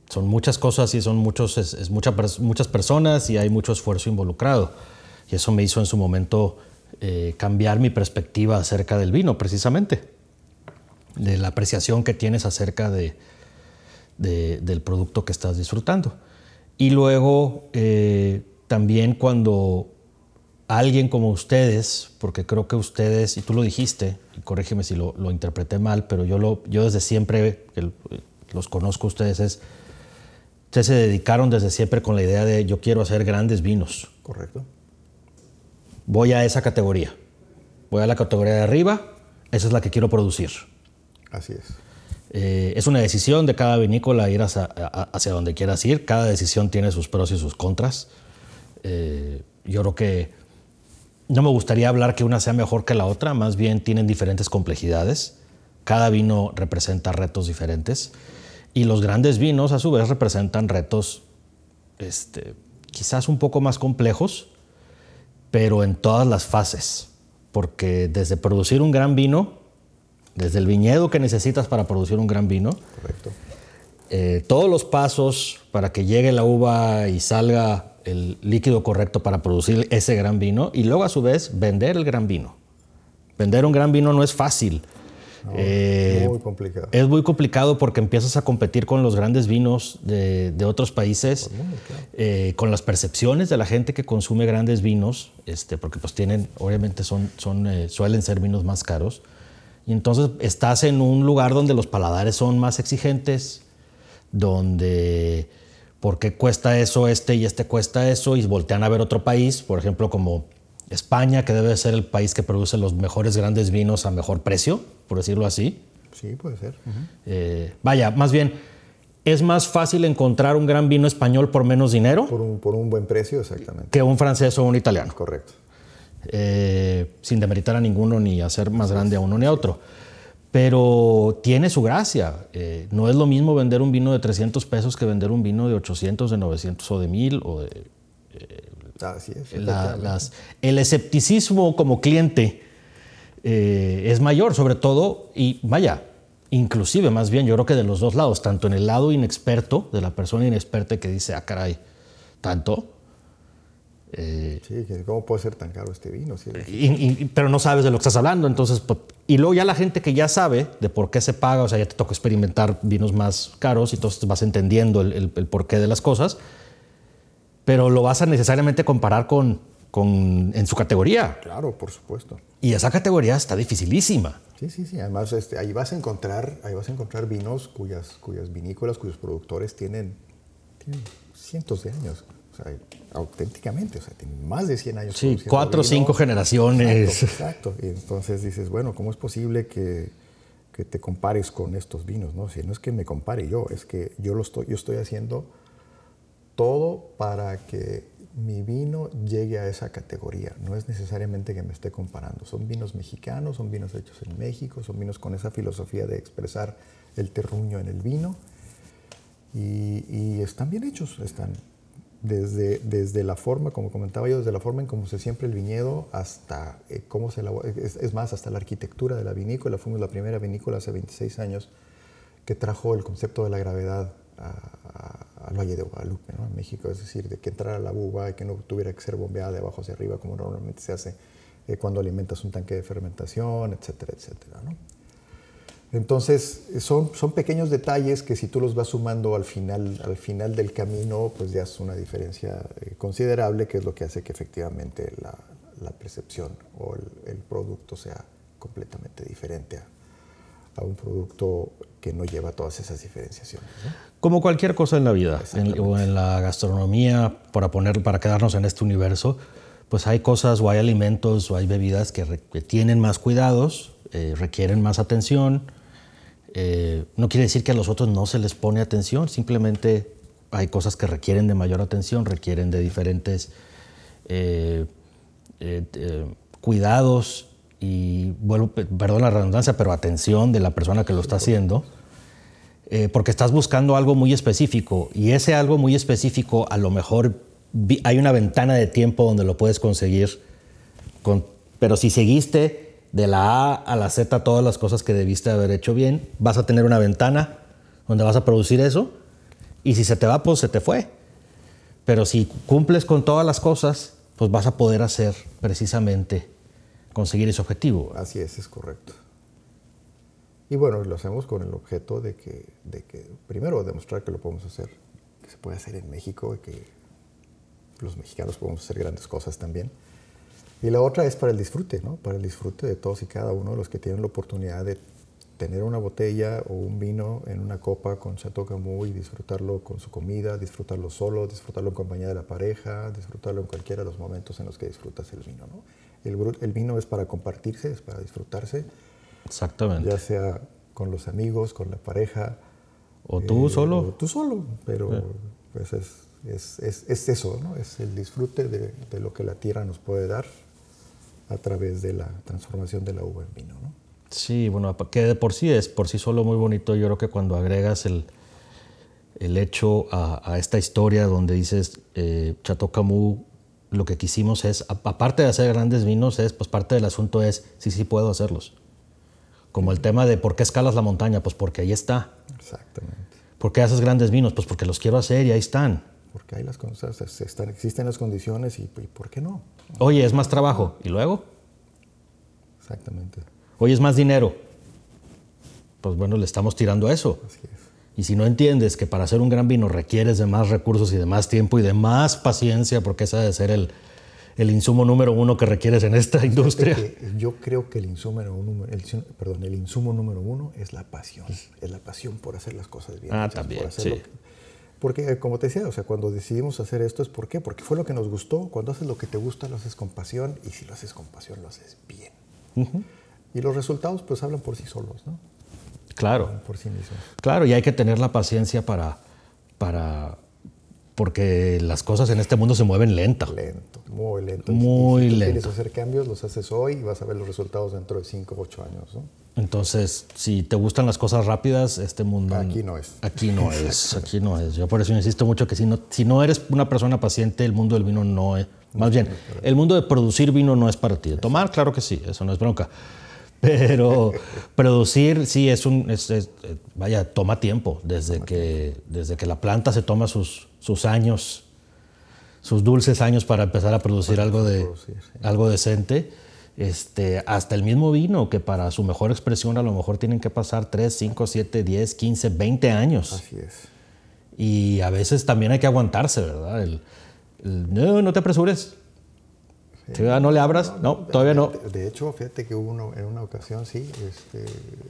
son muchas cosas y son muchos, es, muchas personas y hay mucho esfuerzo involucrado. Y eso me hizo en su momento eh, cambiar mi perspectiva acerca del vino, precisamente, de la apreciación que tienes acerca de, del producto que estás disfrutando. Y luego, también cuando alguien como ustedes, porque creo que ustedes, y tú lo dijiste, y corrígeme si lo, interpreté mal, pero yo, lo, yo desde siempre, que los conozco a ustedes, es, ustedes se dedicaron desde siempre con la idea de yo quiero hacer grandes vinos. Correcto. Voy a esa categoría. Voy a la categoría de arriba, esa es la que quiero producir. Así es. Eh, es una decisión de cada vinícola ir hacia, hacia, donde quieras ir. Cada decisión tiene sus pros y sus contras. Eh, yo creo que no me gustaría hablar que una sea mejor que la otra, más bien tienen diferentes complejidades. Cada vino representa retos diferentes. Y los grandes vinos a su vez representan retos este, quizás un poco más complejos, pero en todas las fases, porque desde producir un gran vino, desde el viñedo que necesitas para producir un gran vino, eh, todos los pasos para que llegue la uva y salga el líquido correcto para producir ese gran vino y luego a su vez vender el gran vino. Vender un gran vino no es fácil. es eh, muy complicado. Es muy complicado porque empiezas a competir con los grandes vinos de, otros países, eh, con las percepciones de la gente que consume grandes vinos, este, porque pues tienen, obviamente son, son, eh, suelen ser vinos más caros. Y entonces estás en un lugar donde los paladares son más exigentes, donde ¿por qué cuesta eso este y este cuesta eso? Y voltean a ver otro país, por ejemplo, como España, que debe ser el país que produce los mejores grandes vinos a mejor precio, por decirlo así. Sí, puede ser. Eh, vaya, más bien, ¿es más fácil encontrar un gran vino español por menos dinero Por un, por un buen precio, exactamente. que un francés o un italiano? Correcto. Eh, sin demeritar a ninguno ni hacer más grande a uno ni a otro. Pero tiene su gracia. Eh, no es lo mismo vender un vino de 300 pesos que vender un vino de 800, de 900 o de 1000 o de Así es. la- las- el escepticismo como cliente eh, es mayor, sobre todo, y vaya, inclusive más bien, yo creo que de los dos lados, tanto en el lado inexperto, de la persona inexperta que dice, ah, caray, tanto, eh, Sí, ¿cómo puede ser tan caro este vino? Sí, y- y- pero no sabes de lo que estás hablando, entonces, pues, y luego ya la gente que ya sabe de por qué se paga, o sea, ya te toca experimentar vinos más caros y entonces vas entendiendo el, el- el porqué de las cosas, pero lo vas a necesariamente comparar con, con en su categoría. Claro, por supuesto. Y esa categoría está dificilísima. Sí, sí, sí. Además, este, ahí vas a encontrar, ahí vas a encontrar vinos cuyas, cuyas vinícolas, cuyos productores tienen, tienen cientos de años. Sea, auténticamente, o sea, tienen más de 100 años. Sí, cuatro o cinco generaciones. Exacto, exacto. Y entonces dices, bueno, ¿cómo es posible que, que te compares con estos vinos? No, si no es que me compare yo, es que yo, lo estoy, yo estoy haciendo todo para que mi vino llegue a esa categoría. No es necesariamente que me esté comparando. Son vinos mexicanos, son vinos hechos en México, son vinos con esa filosofía de expresar el terruño en el vino. Y, y están bien hechos, están desde, desde la forma, como comentaba yo, desde la forma en cómo se siembra el viñedo hasta eh, cómo se elabora, es, es más, hasta la arquitectura de la vinícola. Fuimos la primera vinícola hace 26 años que trajo el concepto de la gravedad al Valle de Guadalupe, ¿no? en México, es decir, de que entrara la uva y que no tuviera que ser bombeada de abajo hacia arriba como normalmente se hace eh, cuando alimentas un tanque de fermentación, etcétera, etcétera. ¿no? Entonces, son, son pequeños detalles que si tú los vas sumando al final, al final del camino, pues ya es una diferencia eh, considerable, que es lo que hace que efectivamente la, la percepción o el, el producto sea completamente diferente a, a un producto que no lleva todas esas diferenciaciones. ¿no? Como cualquier cosa en la vida, en- o en la gastronomía, para, poner, para quedarnos en este universo, pues hay cosas o hay alimentos o hay bebidas que, re- que tienen más cuidados, eh, requieren más atención. Eh, no quiere decir que a los otros no se les pone atención, simplemente hay cosas que requieren de mayor atención, requieren de diferentes eh, eh, cuidados y, perdón la redundancia, pero atención de la persona que lo está haciendo, porque estás buscando algo muy específico y ese algo muy específico a lo mejor hay una ventana de tiempo donde lo puedes conseguir, con- pero si seguiste de la A a la Z todas las cosas que debiste haber hecho bien, vas a tener una ventana donde vas a producir eso y si se te va, pues se te fue. Pero si cumples con todas las cosas, pues vas a poder hacer precisamente conseguir ese objetivo. Así es, es correcto. Y bueno, lo hacemos con el objeto de que, de que primero, demostrar que lo podemos hacer, que se puede hacer en México y que los mexicanos podemos hacer grandes cosas también. Y la otra es para el disfrute, ¿no? Para el disfrute de todos y cada uno de los que tienen la oportunidad de tener una botella o un vino en una copa con Chateau Camus y disfrutarlo con su comida, disfrutarlo solo, disfrutarlo en compañía de la pareja, disfrutarlo en cualquiera de los momentos en los que disfrutas el vino, ¿no? El, el vino es para compartirse, es para disfrutarse, Exactamente. ya sea con los amigos, con la pareja. O tú eh, solo. o tú solo, pero pues es, es, es, es eso, ¿no? Es el disfrute de, de lo que la tierra nos puede dar a través de la transformación de la uva en vino, ¿no? Sí, bueno, que de por sí es por sí solo muy bonito. Yo creo que cuando agregas el, el hecho a, a esta historia donde dices eh, Chateau Camus, lo que quisimos es, a- aparte de hacer grandes vinos, es, pues parte del asunto es, sí, sí puedo hacerlos. Como el tema de por qué escalas la montaña, pues porque ahí está. Exactamente. ¿Por qué haces grandes vinos? Pues porque los quiero hacer y ahí están. Porque hay las cosas, están, existen las condiciones y, y ¿por qué no? Oye, es más trabajo. ¿Y luego? Exactamente. Oye, es más dinero. Pues bueno, le estamos tirando a eso. Así es. Y si no entiendes que para hacer un gran vino requieres de más recursos y de más tiempo y de más paciencia, porque ese ha de ser el, el insumo número uno que requieres en esta industria. Que yo creo que el insumo, número, el, insu- perdón, el insumo número uno es la pasión. Es la pasión por hacer las cosas bien. Ah, hechas, también, por hacerlo- sí. Porque, eh, como te decía, o sea, cuando decidimos hacer esto es ¿por qué? Porque fue lo que nos gustó. Cuando haces lo que te gusta, lo haces con pasión. Y si lo haces con pasión, lo haces bien. Y los resultados, pues, hablan por sí solos, ¿no? Claro. por sí mismos. Claro, y hay que tener la paciencia para, para porque las cosas en este mundo se mueven lento. Lento, muy lento. Muy y si lento. quieres hacer cambios, los haces hoy y vas a ver los resultados dentro de 5 o 8 años. ¿no? Entonces, si te gustan las cosas rápidas, este mundo... Aquí no es. Aquí no es, aquí no es. Yo por eso insisto mucho que si no, si no eres una persona paciente, el mundo del vino no es... Más bien, el mundo de producir vino no es para ti. De tomar, claro que sí, eso no es bronca. Pero producir, sí, es un... es- es- vaya, toma tiempo. Desde que, desde que la planta se toma sus, sus años, sus dulces años para empezar a producir algo, de, producir, sí. algo decente. Este, hasta el mismo vino, que para su mejor expresión a lo mejor tienen que pasar 3, 5, 7, 10, 15, 20 años. Así es. Y a veces también hay que aguantarse, ¿verdad? El, el, no, no te apresures. Sí, no le abras. No, todavía no. De, de hecho, fíjate que hubo uno, en una ocasión, sí, este,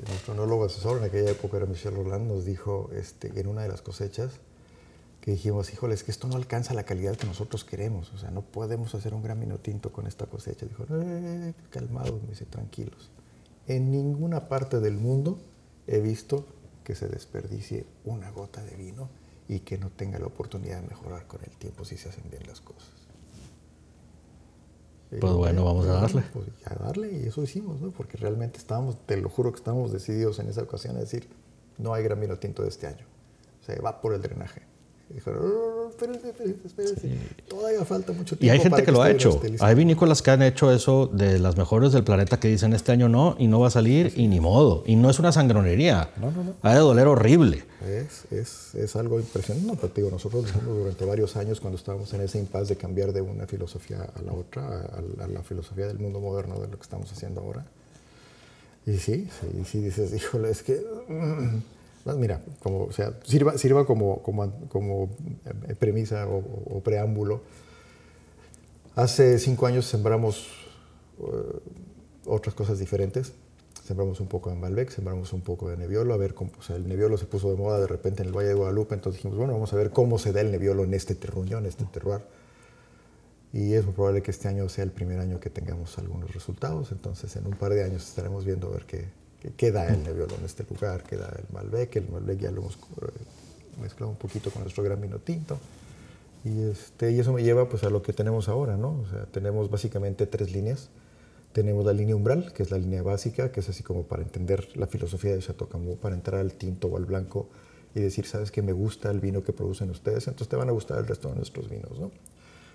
nuestro enólogo asesor en aquella época era Michel Roland, nos dijo este, en una de las cosechas que dijimos, híjole, es que esto no alcanza la calidad que nosotros queremos, o sea, no podemos hacer un gran vino tinto con esta cosecha. Dijo, eh, calmados, me dice, tranquilos. En ninguna parte del mundo he visto que se desperdicie una gota de vino y que no tenga la oportunidad de mejorar con el tiempo si se hacen bien las cosas. Pues bueno, vamos a darle. Pues a darle y eso hicimos, ¿no? Porque realmente estábamos, te lo juro que estábamos decididos en esa ocasión a decir, no hay gran vino tinto de este año. Se va por el drenaje. Y dijeron, "No, no, no, espérense, espérense, espérense. Todavía falta mucho tiempo. Y hay gente para que lo ha hecho. estabilizado". Hay vinícolas que han hecho eso de las mejores del planeta que dicen este año no y no va a salir y ni modo. Y no es una sangronería. No, no, no. Ha de doler horrible. Es, es, es algo impresionante. Te digo, nosotros lo hicimos durante varios años cuando estábamos en ese impasse de cambiar de una filosofía a la otra, a, la- a la filosofía del mundo moderno de lo que estamos haciendo ahora. Y sí, sí, sí dices, híjole, es que... mm, mira, como, o sea, sirva, sirva como, como, como eh, premisa o, o- preámbulo. Hace cinco años sembramos eh, otras cosas diferentes. Sembramos un poco de Malbec, sembramos un poco de Nebbiolo, a ver cómo, o sea, el Nebbiolo se puso de moda de repente en el Valle de Guadalupe, entonces dijimos, bueno, vamos a ver cómo se da el Nebbiolo en este terruño, en este terroir. Y es muy probable que este año sea el primer año que tengamos algunos resultados, entonces en un par de años estaremos viendo a ver qué, qué, qué da el Nebbiolo en este lugar, qué da el Malbec, el Malbec ya lo hemos eh, mezclado un poquito con nuestro gran vino tinto. Y, este, y eso me lleva pues, a lo que tenemos ahora, ¿no? O tenemos básicamente tres líneas. Tenemos la línea umbral, que es la línea básica, que es así como para entender la filosofía de Chateau Camus, para entrar al tinto o al blanco y decir, sabes que me gusta el vino que producen ustedes, entonces te van a gustar el resto de nuestros vinos, ¿no?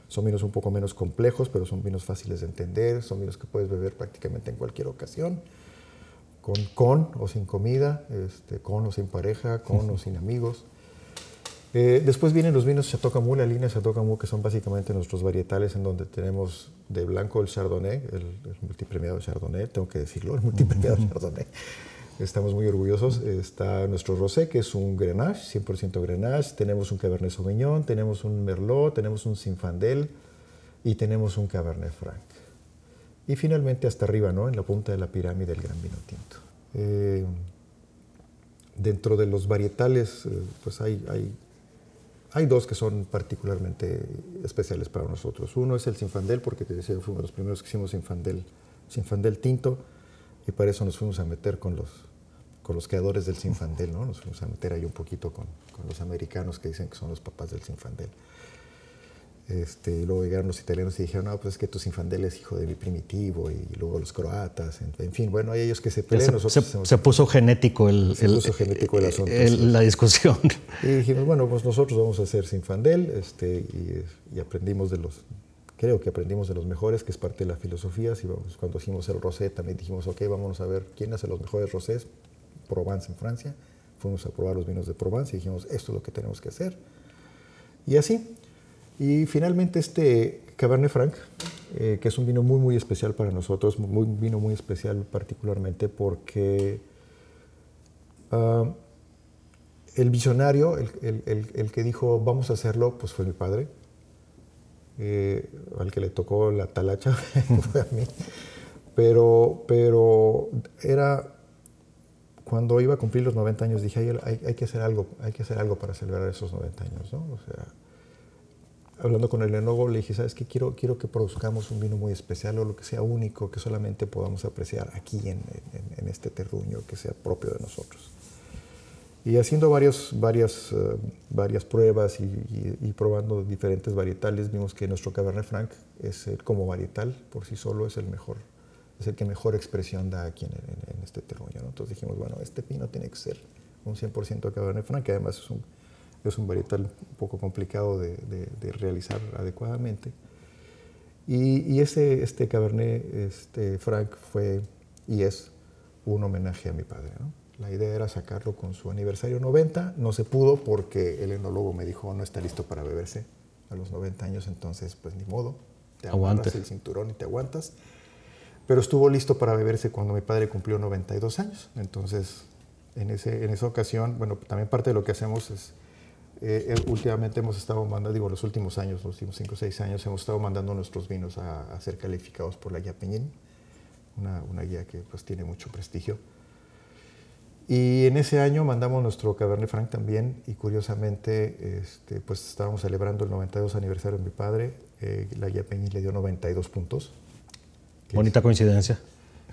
Son vinos un poco menos complejos, pero son vinos fáciles de entender, son vinos que puedes beber prácticamente en cualquier ocasión, con, con o sin comida, este, con o sin pareja, con o sin amigos. Eh, después vienen los vinos Chateau la línea Chateau que son básicamente nuestros varietales en donde tenemos de blanco el Chardonnay, el, el multipremiado Chardonnay, tengo que decirlo, el multipremiado Chardonnay. Estamos muy orgullosos. Está nuestro rosé, que es un Grenache, 100% Grenache. Tenemos un Cabernet Sauvignon, tenemos un Merlot, tenemos un Zinfandel y tenemos un Cabernet Franc. Y finalmente hasta arriba, ¿no? en la punta de la pirámide, el gran vino tinto. Eh, dentro de los varietales, eh, pues hay, hay, hay dos que son particularmente especiales para nosotros. Uno es el Sinfandel, porque te decía, fuimos los primeros que hicimos Sinfandel, Sinfandel tinto, y para eso nos fuimos a meter con los, con los creadores del Sinfandel, ¿no? Nos fuimos a meter ahí un poquito con, con los americanos que dicen que son los papás del Sinfandel. Este, y luego llegaron los italianos y dijeron, no, pues es que tu Sinfandel es hijo de mi primitivo, y luego los croatas, en, en fin, bueno, hay ellos que se pelean, Se, nosotros se- se puso genético el, Se el- puso genético el asunto, el- la discusión. Y dijimos, bueno, pues nosotros vamos a hacer Sinfandel, este, y, y aprendimos de los, creo que aprendimos de los mejores, que es parte de la filosofía. Si vamos, cuando hicimos el rosé también dijimos, ok, vamos a ver quién hace los mejores rosés, Provence en Francia. Fuimos a probar los vinos de Provence y dijimos, esto es lo que tenemos que hacer. Y así. Y finalmente este Cabernet Franc, eh, que es un vino muy, muy especial para nosotros, un vino muy especial particularmente porque ah, el visionario, el, el- el- el que dijo vamos a hacerlo, pues fue mi padre. Eh, al que le tocó la talacha fue a mí. Pero, pero era cuando iba a cumplir los 90 años, dije, hay, hay- hay que hacer algo, hay que hacer algo para celebrar esos 90 años, ¿no? O sea, hablando con el enólogo, le dije, ¿sabes qué? Quiero, quiero que produzcamos un vino muy especial o lo que sea único, que solamente podamos apreciar aquí en, en, este terruño, que sea propio de nosotros. Y haciendo varios, varias, eh, varias pruebas y, y, probando diferentes varietales, vimos que nuestro Cabernet Franc es el, como varietal, por sí solo es el mejor, es el que mejor expresión da aquí en, este terruño. Entonces dijimos, bueno, este vino tiene que ser un 100% Cabernet Franc, que además es un es un varietal un poco complicado de, realizar adecuadamente. Y, ese, este Cabernet este, Franc fue y es un homenaje a mi padre. La idea era sacarlo con su aniversario 90, no se pudo porque el enólogo me dijo no está listo para beberse a los 90 años, entonces pues ni modo, te aguantas el cinturón y te aguantas. Pero estuvo listo para beberse cuando mi padre cumplió 92 años, entonces en, ese, en esa ocasión, bueno, también parte de lo que hacemos es eh, eh, últimamente hemos estado mandando, digo, los últimos años, los últimos 5 o 6 años, hemos estado mandando nuestros vinos a, ser calificados por la guía Peñín, una, una, guía que pues tiene mucho prestigio. Y en ese año mandamos nuestro Cabernet Franc también y curiosamente este, pues estábamos celebrando el 92 aniversario de mi padre, eh, la guía Peñín le dio 92 puntos. Bonita coincidencia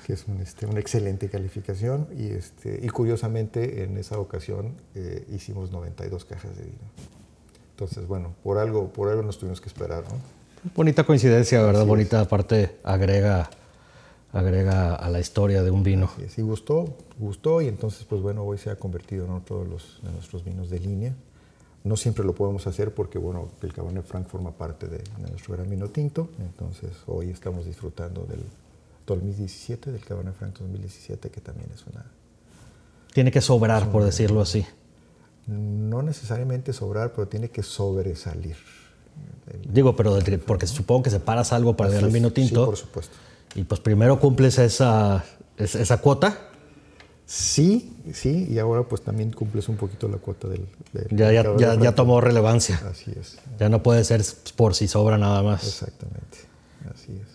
que es este, una excelente calificación y, este, y curiosamente en esa ocasión eh, hicimos 92 cajas de vino. Entonces, bueno, por algo, por algo nos tuvimos que esperar, ¿no? Bonita coincidencia, ¿verdad? Bonita aparte agrega, agrega a la historia de un vino. Sí, gustó, gustó y entonces, pues bueno, hoy se ha convertido en otro de, los, de nuestros vinos de línea. No siempre lo podemos hacer porque, bueno, el Cabernet Franc forma parte de, de nuestro gran vino tinto, entonces hoy estamos disfrutando del, 2017, del Cabernet Franc 2017, que también es una... Tiene que sobrar, por decirlo así. No necesariamente sobrar, pero tiene que sobresalir. Digo, pero porque supongo que separas algo para el vino tinto. Sí, por supuesto. Y pues primero cumples esa, esa cuota. Sí, sí, y ahora pues también cumples un poquito la cuota del... ya, ya, ya, ya, tomó relevancia. Así es. Ya no puede ser por si sobra nada más. Exactamente, así es.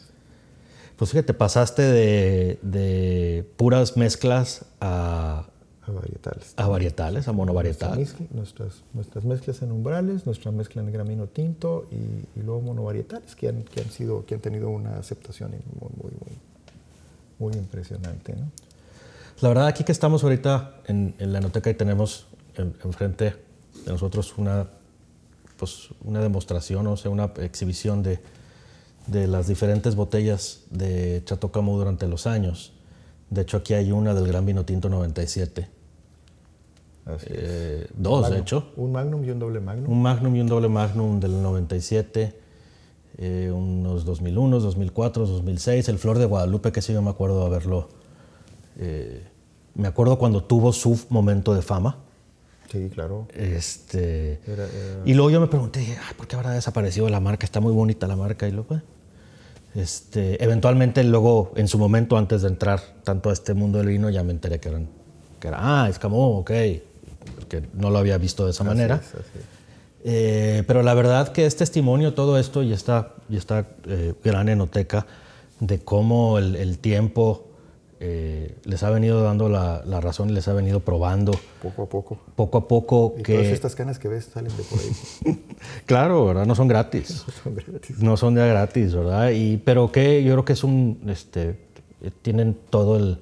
Pues fíjate, pasaste de, puras mezclas a, a varietales. A varietales, a monovarietales. Nuestras, nuestras mezclas en umbrales, nuestra mezcla en gramino tinto y, luego monovarietales que han, que han, sido, que han tenido una aceptación muy, muy, muy, muy impresionante. ¿no? La verdad, aquí que estamos ahorita en, la enoteca y tenemos enfrente de nosotros una, pues, una demostración, o sea, una exhibición de de las diferentes botellas de Chateau Camus durante los años. De hecho, aquí hay una del Gran Vino Tinto 97. Eh, dos, de hecho. Un Magnum y un doble Magnum. Un Magnum y un doble Magnum del 97. Eh, unos 2001, 2004, 2006. El Flor de Guadalupe, que sí yo me acuerdo de haberlo. Eh, me acuerdo cuando tuvo su momento de fama. Sí, claro. Este, Y luego yo me pregunté, ¿por qué habrá desaparecido la marca? Está muy bonita la marca. Y luego, este, eventualmente luego, en su momento, antes de entrar tanto a este mundo del vino, ya me enteré que, eran, que era, ah, Escamó, ok, porque no lo había visto de esa manera. Eh, pero la verdad que es testimonio todo esto y esta, y esta eh, gran enoteca de cómo el, el tiempo eh, les ha venido dando la, la, razón y les ha venido probando. Poco a poco. Poco a poco. Y que... todas estas canas que ves salen de por ahí. claro, ¿verdad? No son gratis. No son gratis. No son de gratis, ¿verdad? Y, pero que yo creo que es un. Este, tienen todo el.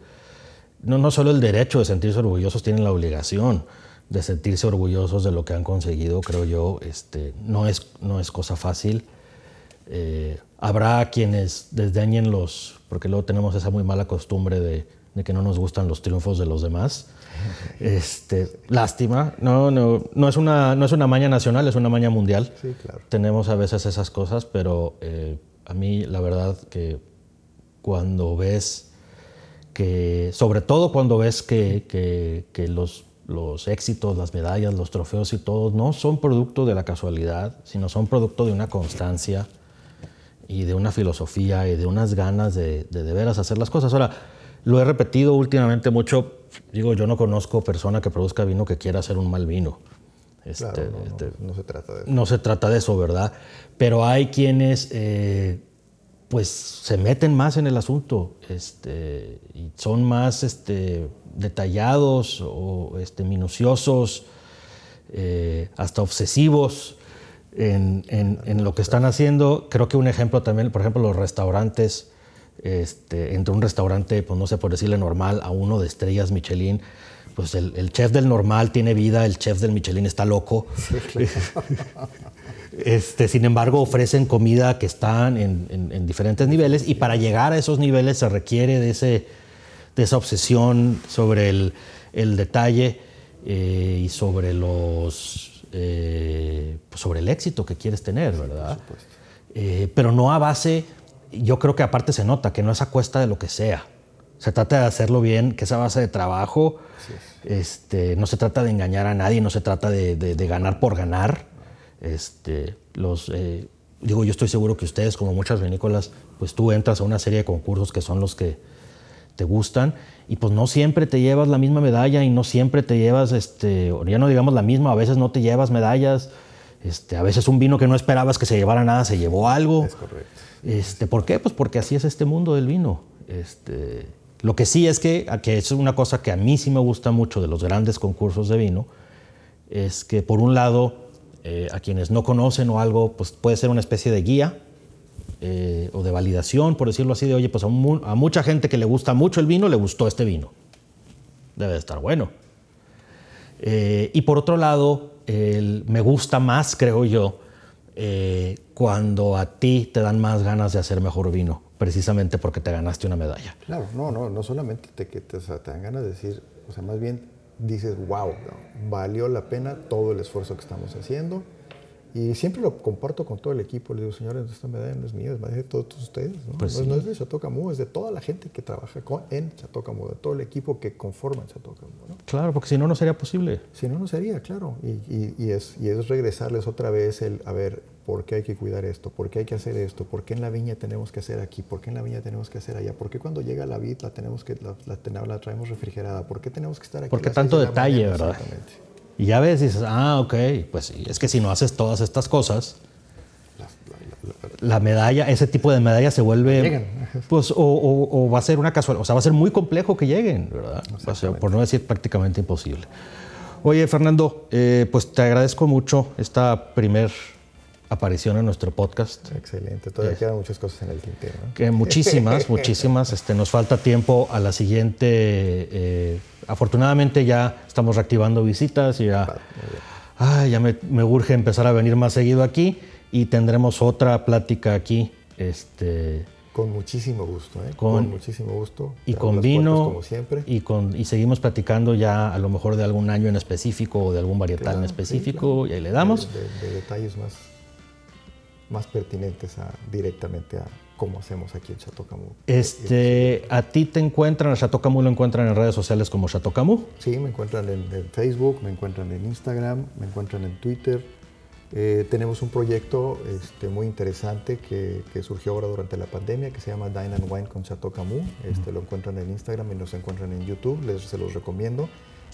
No, no solo el derecho de sentirse orgullosos, tienen la obligación de sentirse orgullosos de lo que han conseguido, creo yo. Este, no, es, no es cosa fácil. Eh, habrá quienes desdeñen los, porque luego tenemos esa muy mala costumbre de, que no nos gustan los triunfos de los demás. Este, lástima, no, no, no, es una, no es una maña nacional, es una maña mundial. Sí, claro. Tenemos a veces esas cosas, pero eh, a mí la verdad que cuando ves que, sobre todo cuando ves que, que, que los, los éxitos, las medallas, los trofeos y todo, no son producto de la casualidad, sino son producto de una constancia, y de una filosofía y de unas ganas de, de, veras hacer las cosas. Ahora, lo he repetido últimamente mucho, digo, yo no conozco persona que produzca vino que quiera hacer un mal vino. Este, este no, se trata de eso. No se trata de eso, ¿verdad? Pero hay quienes eh, pues se meten más en el asunto este, y son más este, detallados o este, minuciosos, eh, hasta obsesivos en, en, lo que están haciendo. Creo que un ejemplo también, por ejemplo, los restaurantes, este, entre un restaurante, pues no sé por decirle normal, a uno de estrellas Michelin, pues el, chef del normal tiene vida, el chef del Michelin está loco. este, sin embargo, ofrecen comida que están en, diferentes niveles y para llegar a esos niveles se requiere de, ese, de esa obsesión sobre el, detalle eh, y sobre los eh, pues sobre el éxito que quieres tener, ¿verdad? Eh, pero no a base, yo creo que aparte se nota que no es a cuesta de lo que sea. Se trata de hacerlo bien, que es a base de trabajo. Este, no se trata de engañar a nadie, no se trata de, ganar por ganar. Este, los, eh, digo, yo estoy seguro que ustedes, como muchas vinícolas, pues tú entras a una serie de concursos que son los que te gustan y pues no siempre te llevas la misma medalla y no siempre te llevas, este, ya no digamos la misma, a veces no te llevas medallas, este, a veces un vino que no esperabas que se llevara nada se llevó algo. Es correcto. Este, ¿Por qué? Pues porque así es este mundo del vino. Este, lo que sí es que, que es una cosa que a mí sí me gusta mucho de los grandes concursos de vino, es que por un lado, eh, a quienes no conocen o algo, pues puede ser una especie de guía eh, o de validación, por decirlo así, de, oye, pues a, mucha gente que le gusta mucho el vino, le gustó este vino. Debe de estar bueno. Eh, y por otro lado, me gusta más, creo yo, eh, cuando a ti te dan más ganas de hacer mejor vino, precisamente porque te ganaste una medalla. Claro, no, no, no solamente te, que te, te dan ganas de decir, o sea, más bien dices, wow, valió la pena todo el esfuerzo que estamos haciendo y siempre lo comparto con todo el equipo. Le digo, señores, esta medalla no es mía, es medalla de todos ustedes. ¿no? Pues no, es de Chateau Camus, es de toda la gente que trabaja en Chateau Camus, de todo el equipo que conforma Chateau Camus. ¿no? Claro, porque si no, no sería posible. Si no, no sería, claro. Y, y, y, es, y es regresarles otra vez el, a ver, ¿por qué hay que cuidar esto? ¿Por qué hay que hacer esto? ¿Por qué en la viña tenemos que hacer aquí? ¿Por qué en la viña tenemos que hacer allá? ¿Por qué cuando llega la vid la, tenemos que, la, la, la traemos refrigerada? ¿Por qué tenemos que estar aquí? Porque tanto detalle, ¿verdad? Exactamente. Y ya ves y dices, ah, ok, pues sí, es que si no haces todas estas cosas, la medalla, ese tipo de medalla se vuelve, pues, o, va a ser una casualidad, o sea, va a ser muy complejo que lleguen, ¿verdad? por no decir prácticamente imposible. Oye, Fernando, eh, pues te agradezco mucho esta primer aparición en nuestro podcast. Excelente, todavía quedan muchas cosas en el tintero. Que muchísimas, muchísimas. Este, nos falta tiempo a la siguiente. Eh, afortunadamente ya estamos reactivando visitas y ya, ya me, me, urge empezar a venir más seguido aquí y tendremos otra plática aquí. Este, con muchísimo gusto, ¿eh? con, muchísimo gusto. Y con vino. Como siempre. Y, con, y seguimos platicando ya a lo mejor de algún año en específico o de algún varietal en específico y ahí le damos. de detalles más más pertinentes a, directamente a cómo hacemos aquí en Chateau Camus. Este, ¿A ti te encuentran, a Chateau Camus lo encuentran en redes sociales como Chateau Camus? Sí, me encuentran en, Facebook, me encuentran en Instagram, me encuentran en Twitter. Eh, tenemos un proyecto este, muy interesante que, que, surgió ahora durante la pandemia que se llama Dine and Wine con Chateau Camus. Este, Lo encuentran en Instagram y nos encuentran en YouTube, les, se los recomiendo.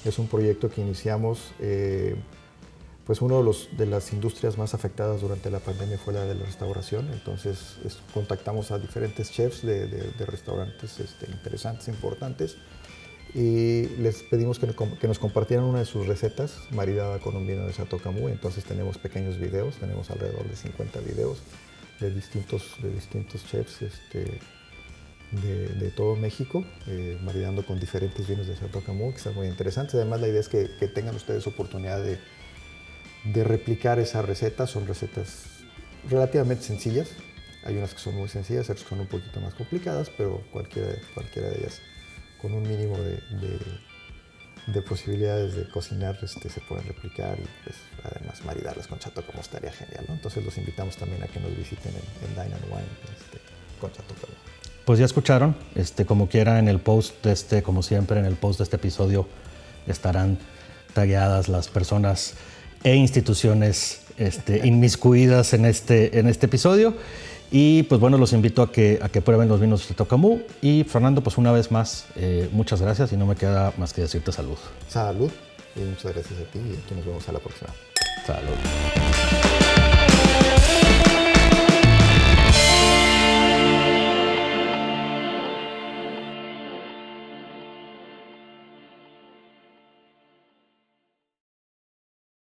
Es un proyecto que iniciamos eh, pues uno de, los, de las industrias más afectadas durante la pandemia fue la de la restauración, entonces contactamos a diferentes chefs de, restaurantes este, interesantes, importantes, y les pedimos que, nos compartieran una de sus recetas maridada con un vino de Camus, entonces tenemos pequeños videos, tenemos alrededor de 50 videos de distintos, de distintos chefs este, de, de, todo México, eh, maridando con diferentes vinos de Chateau Camus, que están muy interesantes. Además, la idea es que, que tengan ustedes oportunidad de, de replicar esa receta. Son recetas relativamente sencillas. Hay unas que son muy sencillas, otras son un poquito más complicadas, pero cualquiera, cualquiera de ellas con un mínimo de, de, posibilidades de cocinar este, se pueden replicar y pues, además maridarlas con chato como estaría genial. Entonces los invitamos también a que nos visiten en, en Dine and Wine este, con chato Pues ya escucharon, este, como quiera en el post de este, como siempre en el post de este episodio estarán tagueadas las personas e instituciones este, inmiscuidas en este, en este episodio. Y pues bueno, los invito a que, a que prueben los vinos de Tocamú. Y Fernando, pues una vez más, eh, muchas gracias y no me queda más que decirte salud. Salud y muchas gracias a ti y nos vemos a la próxima. Salud.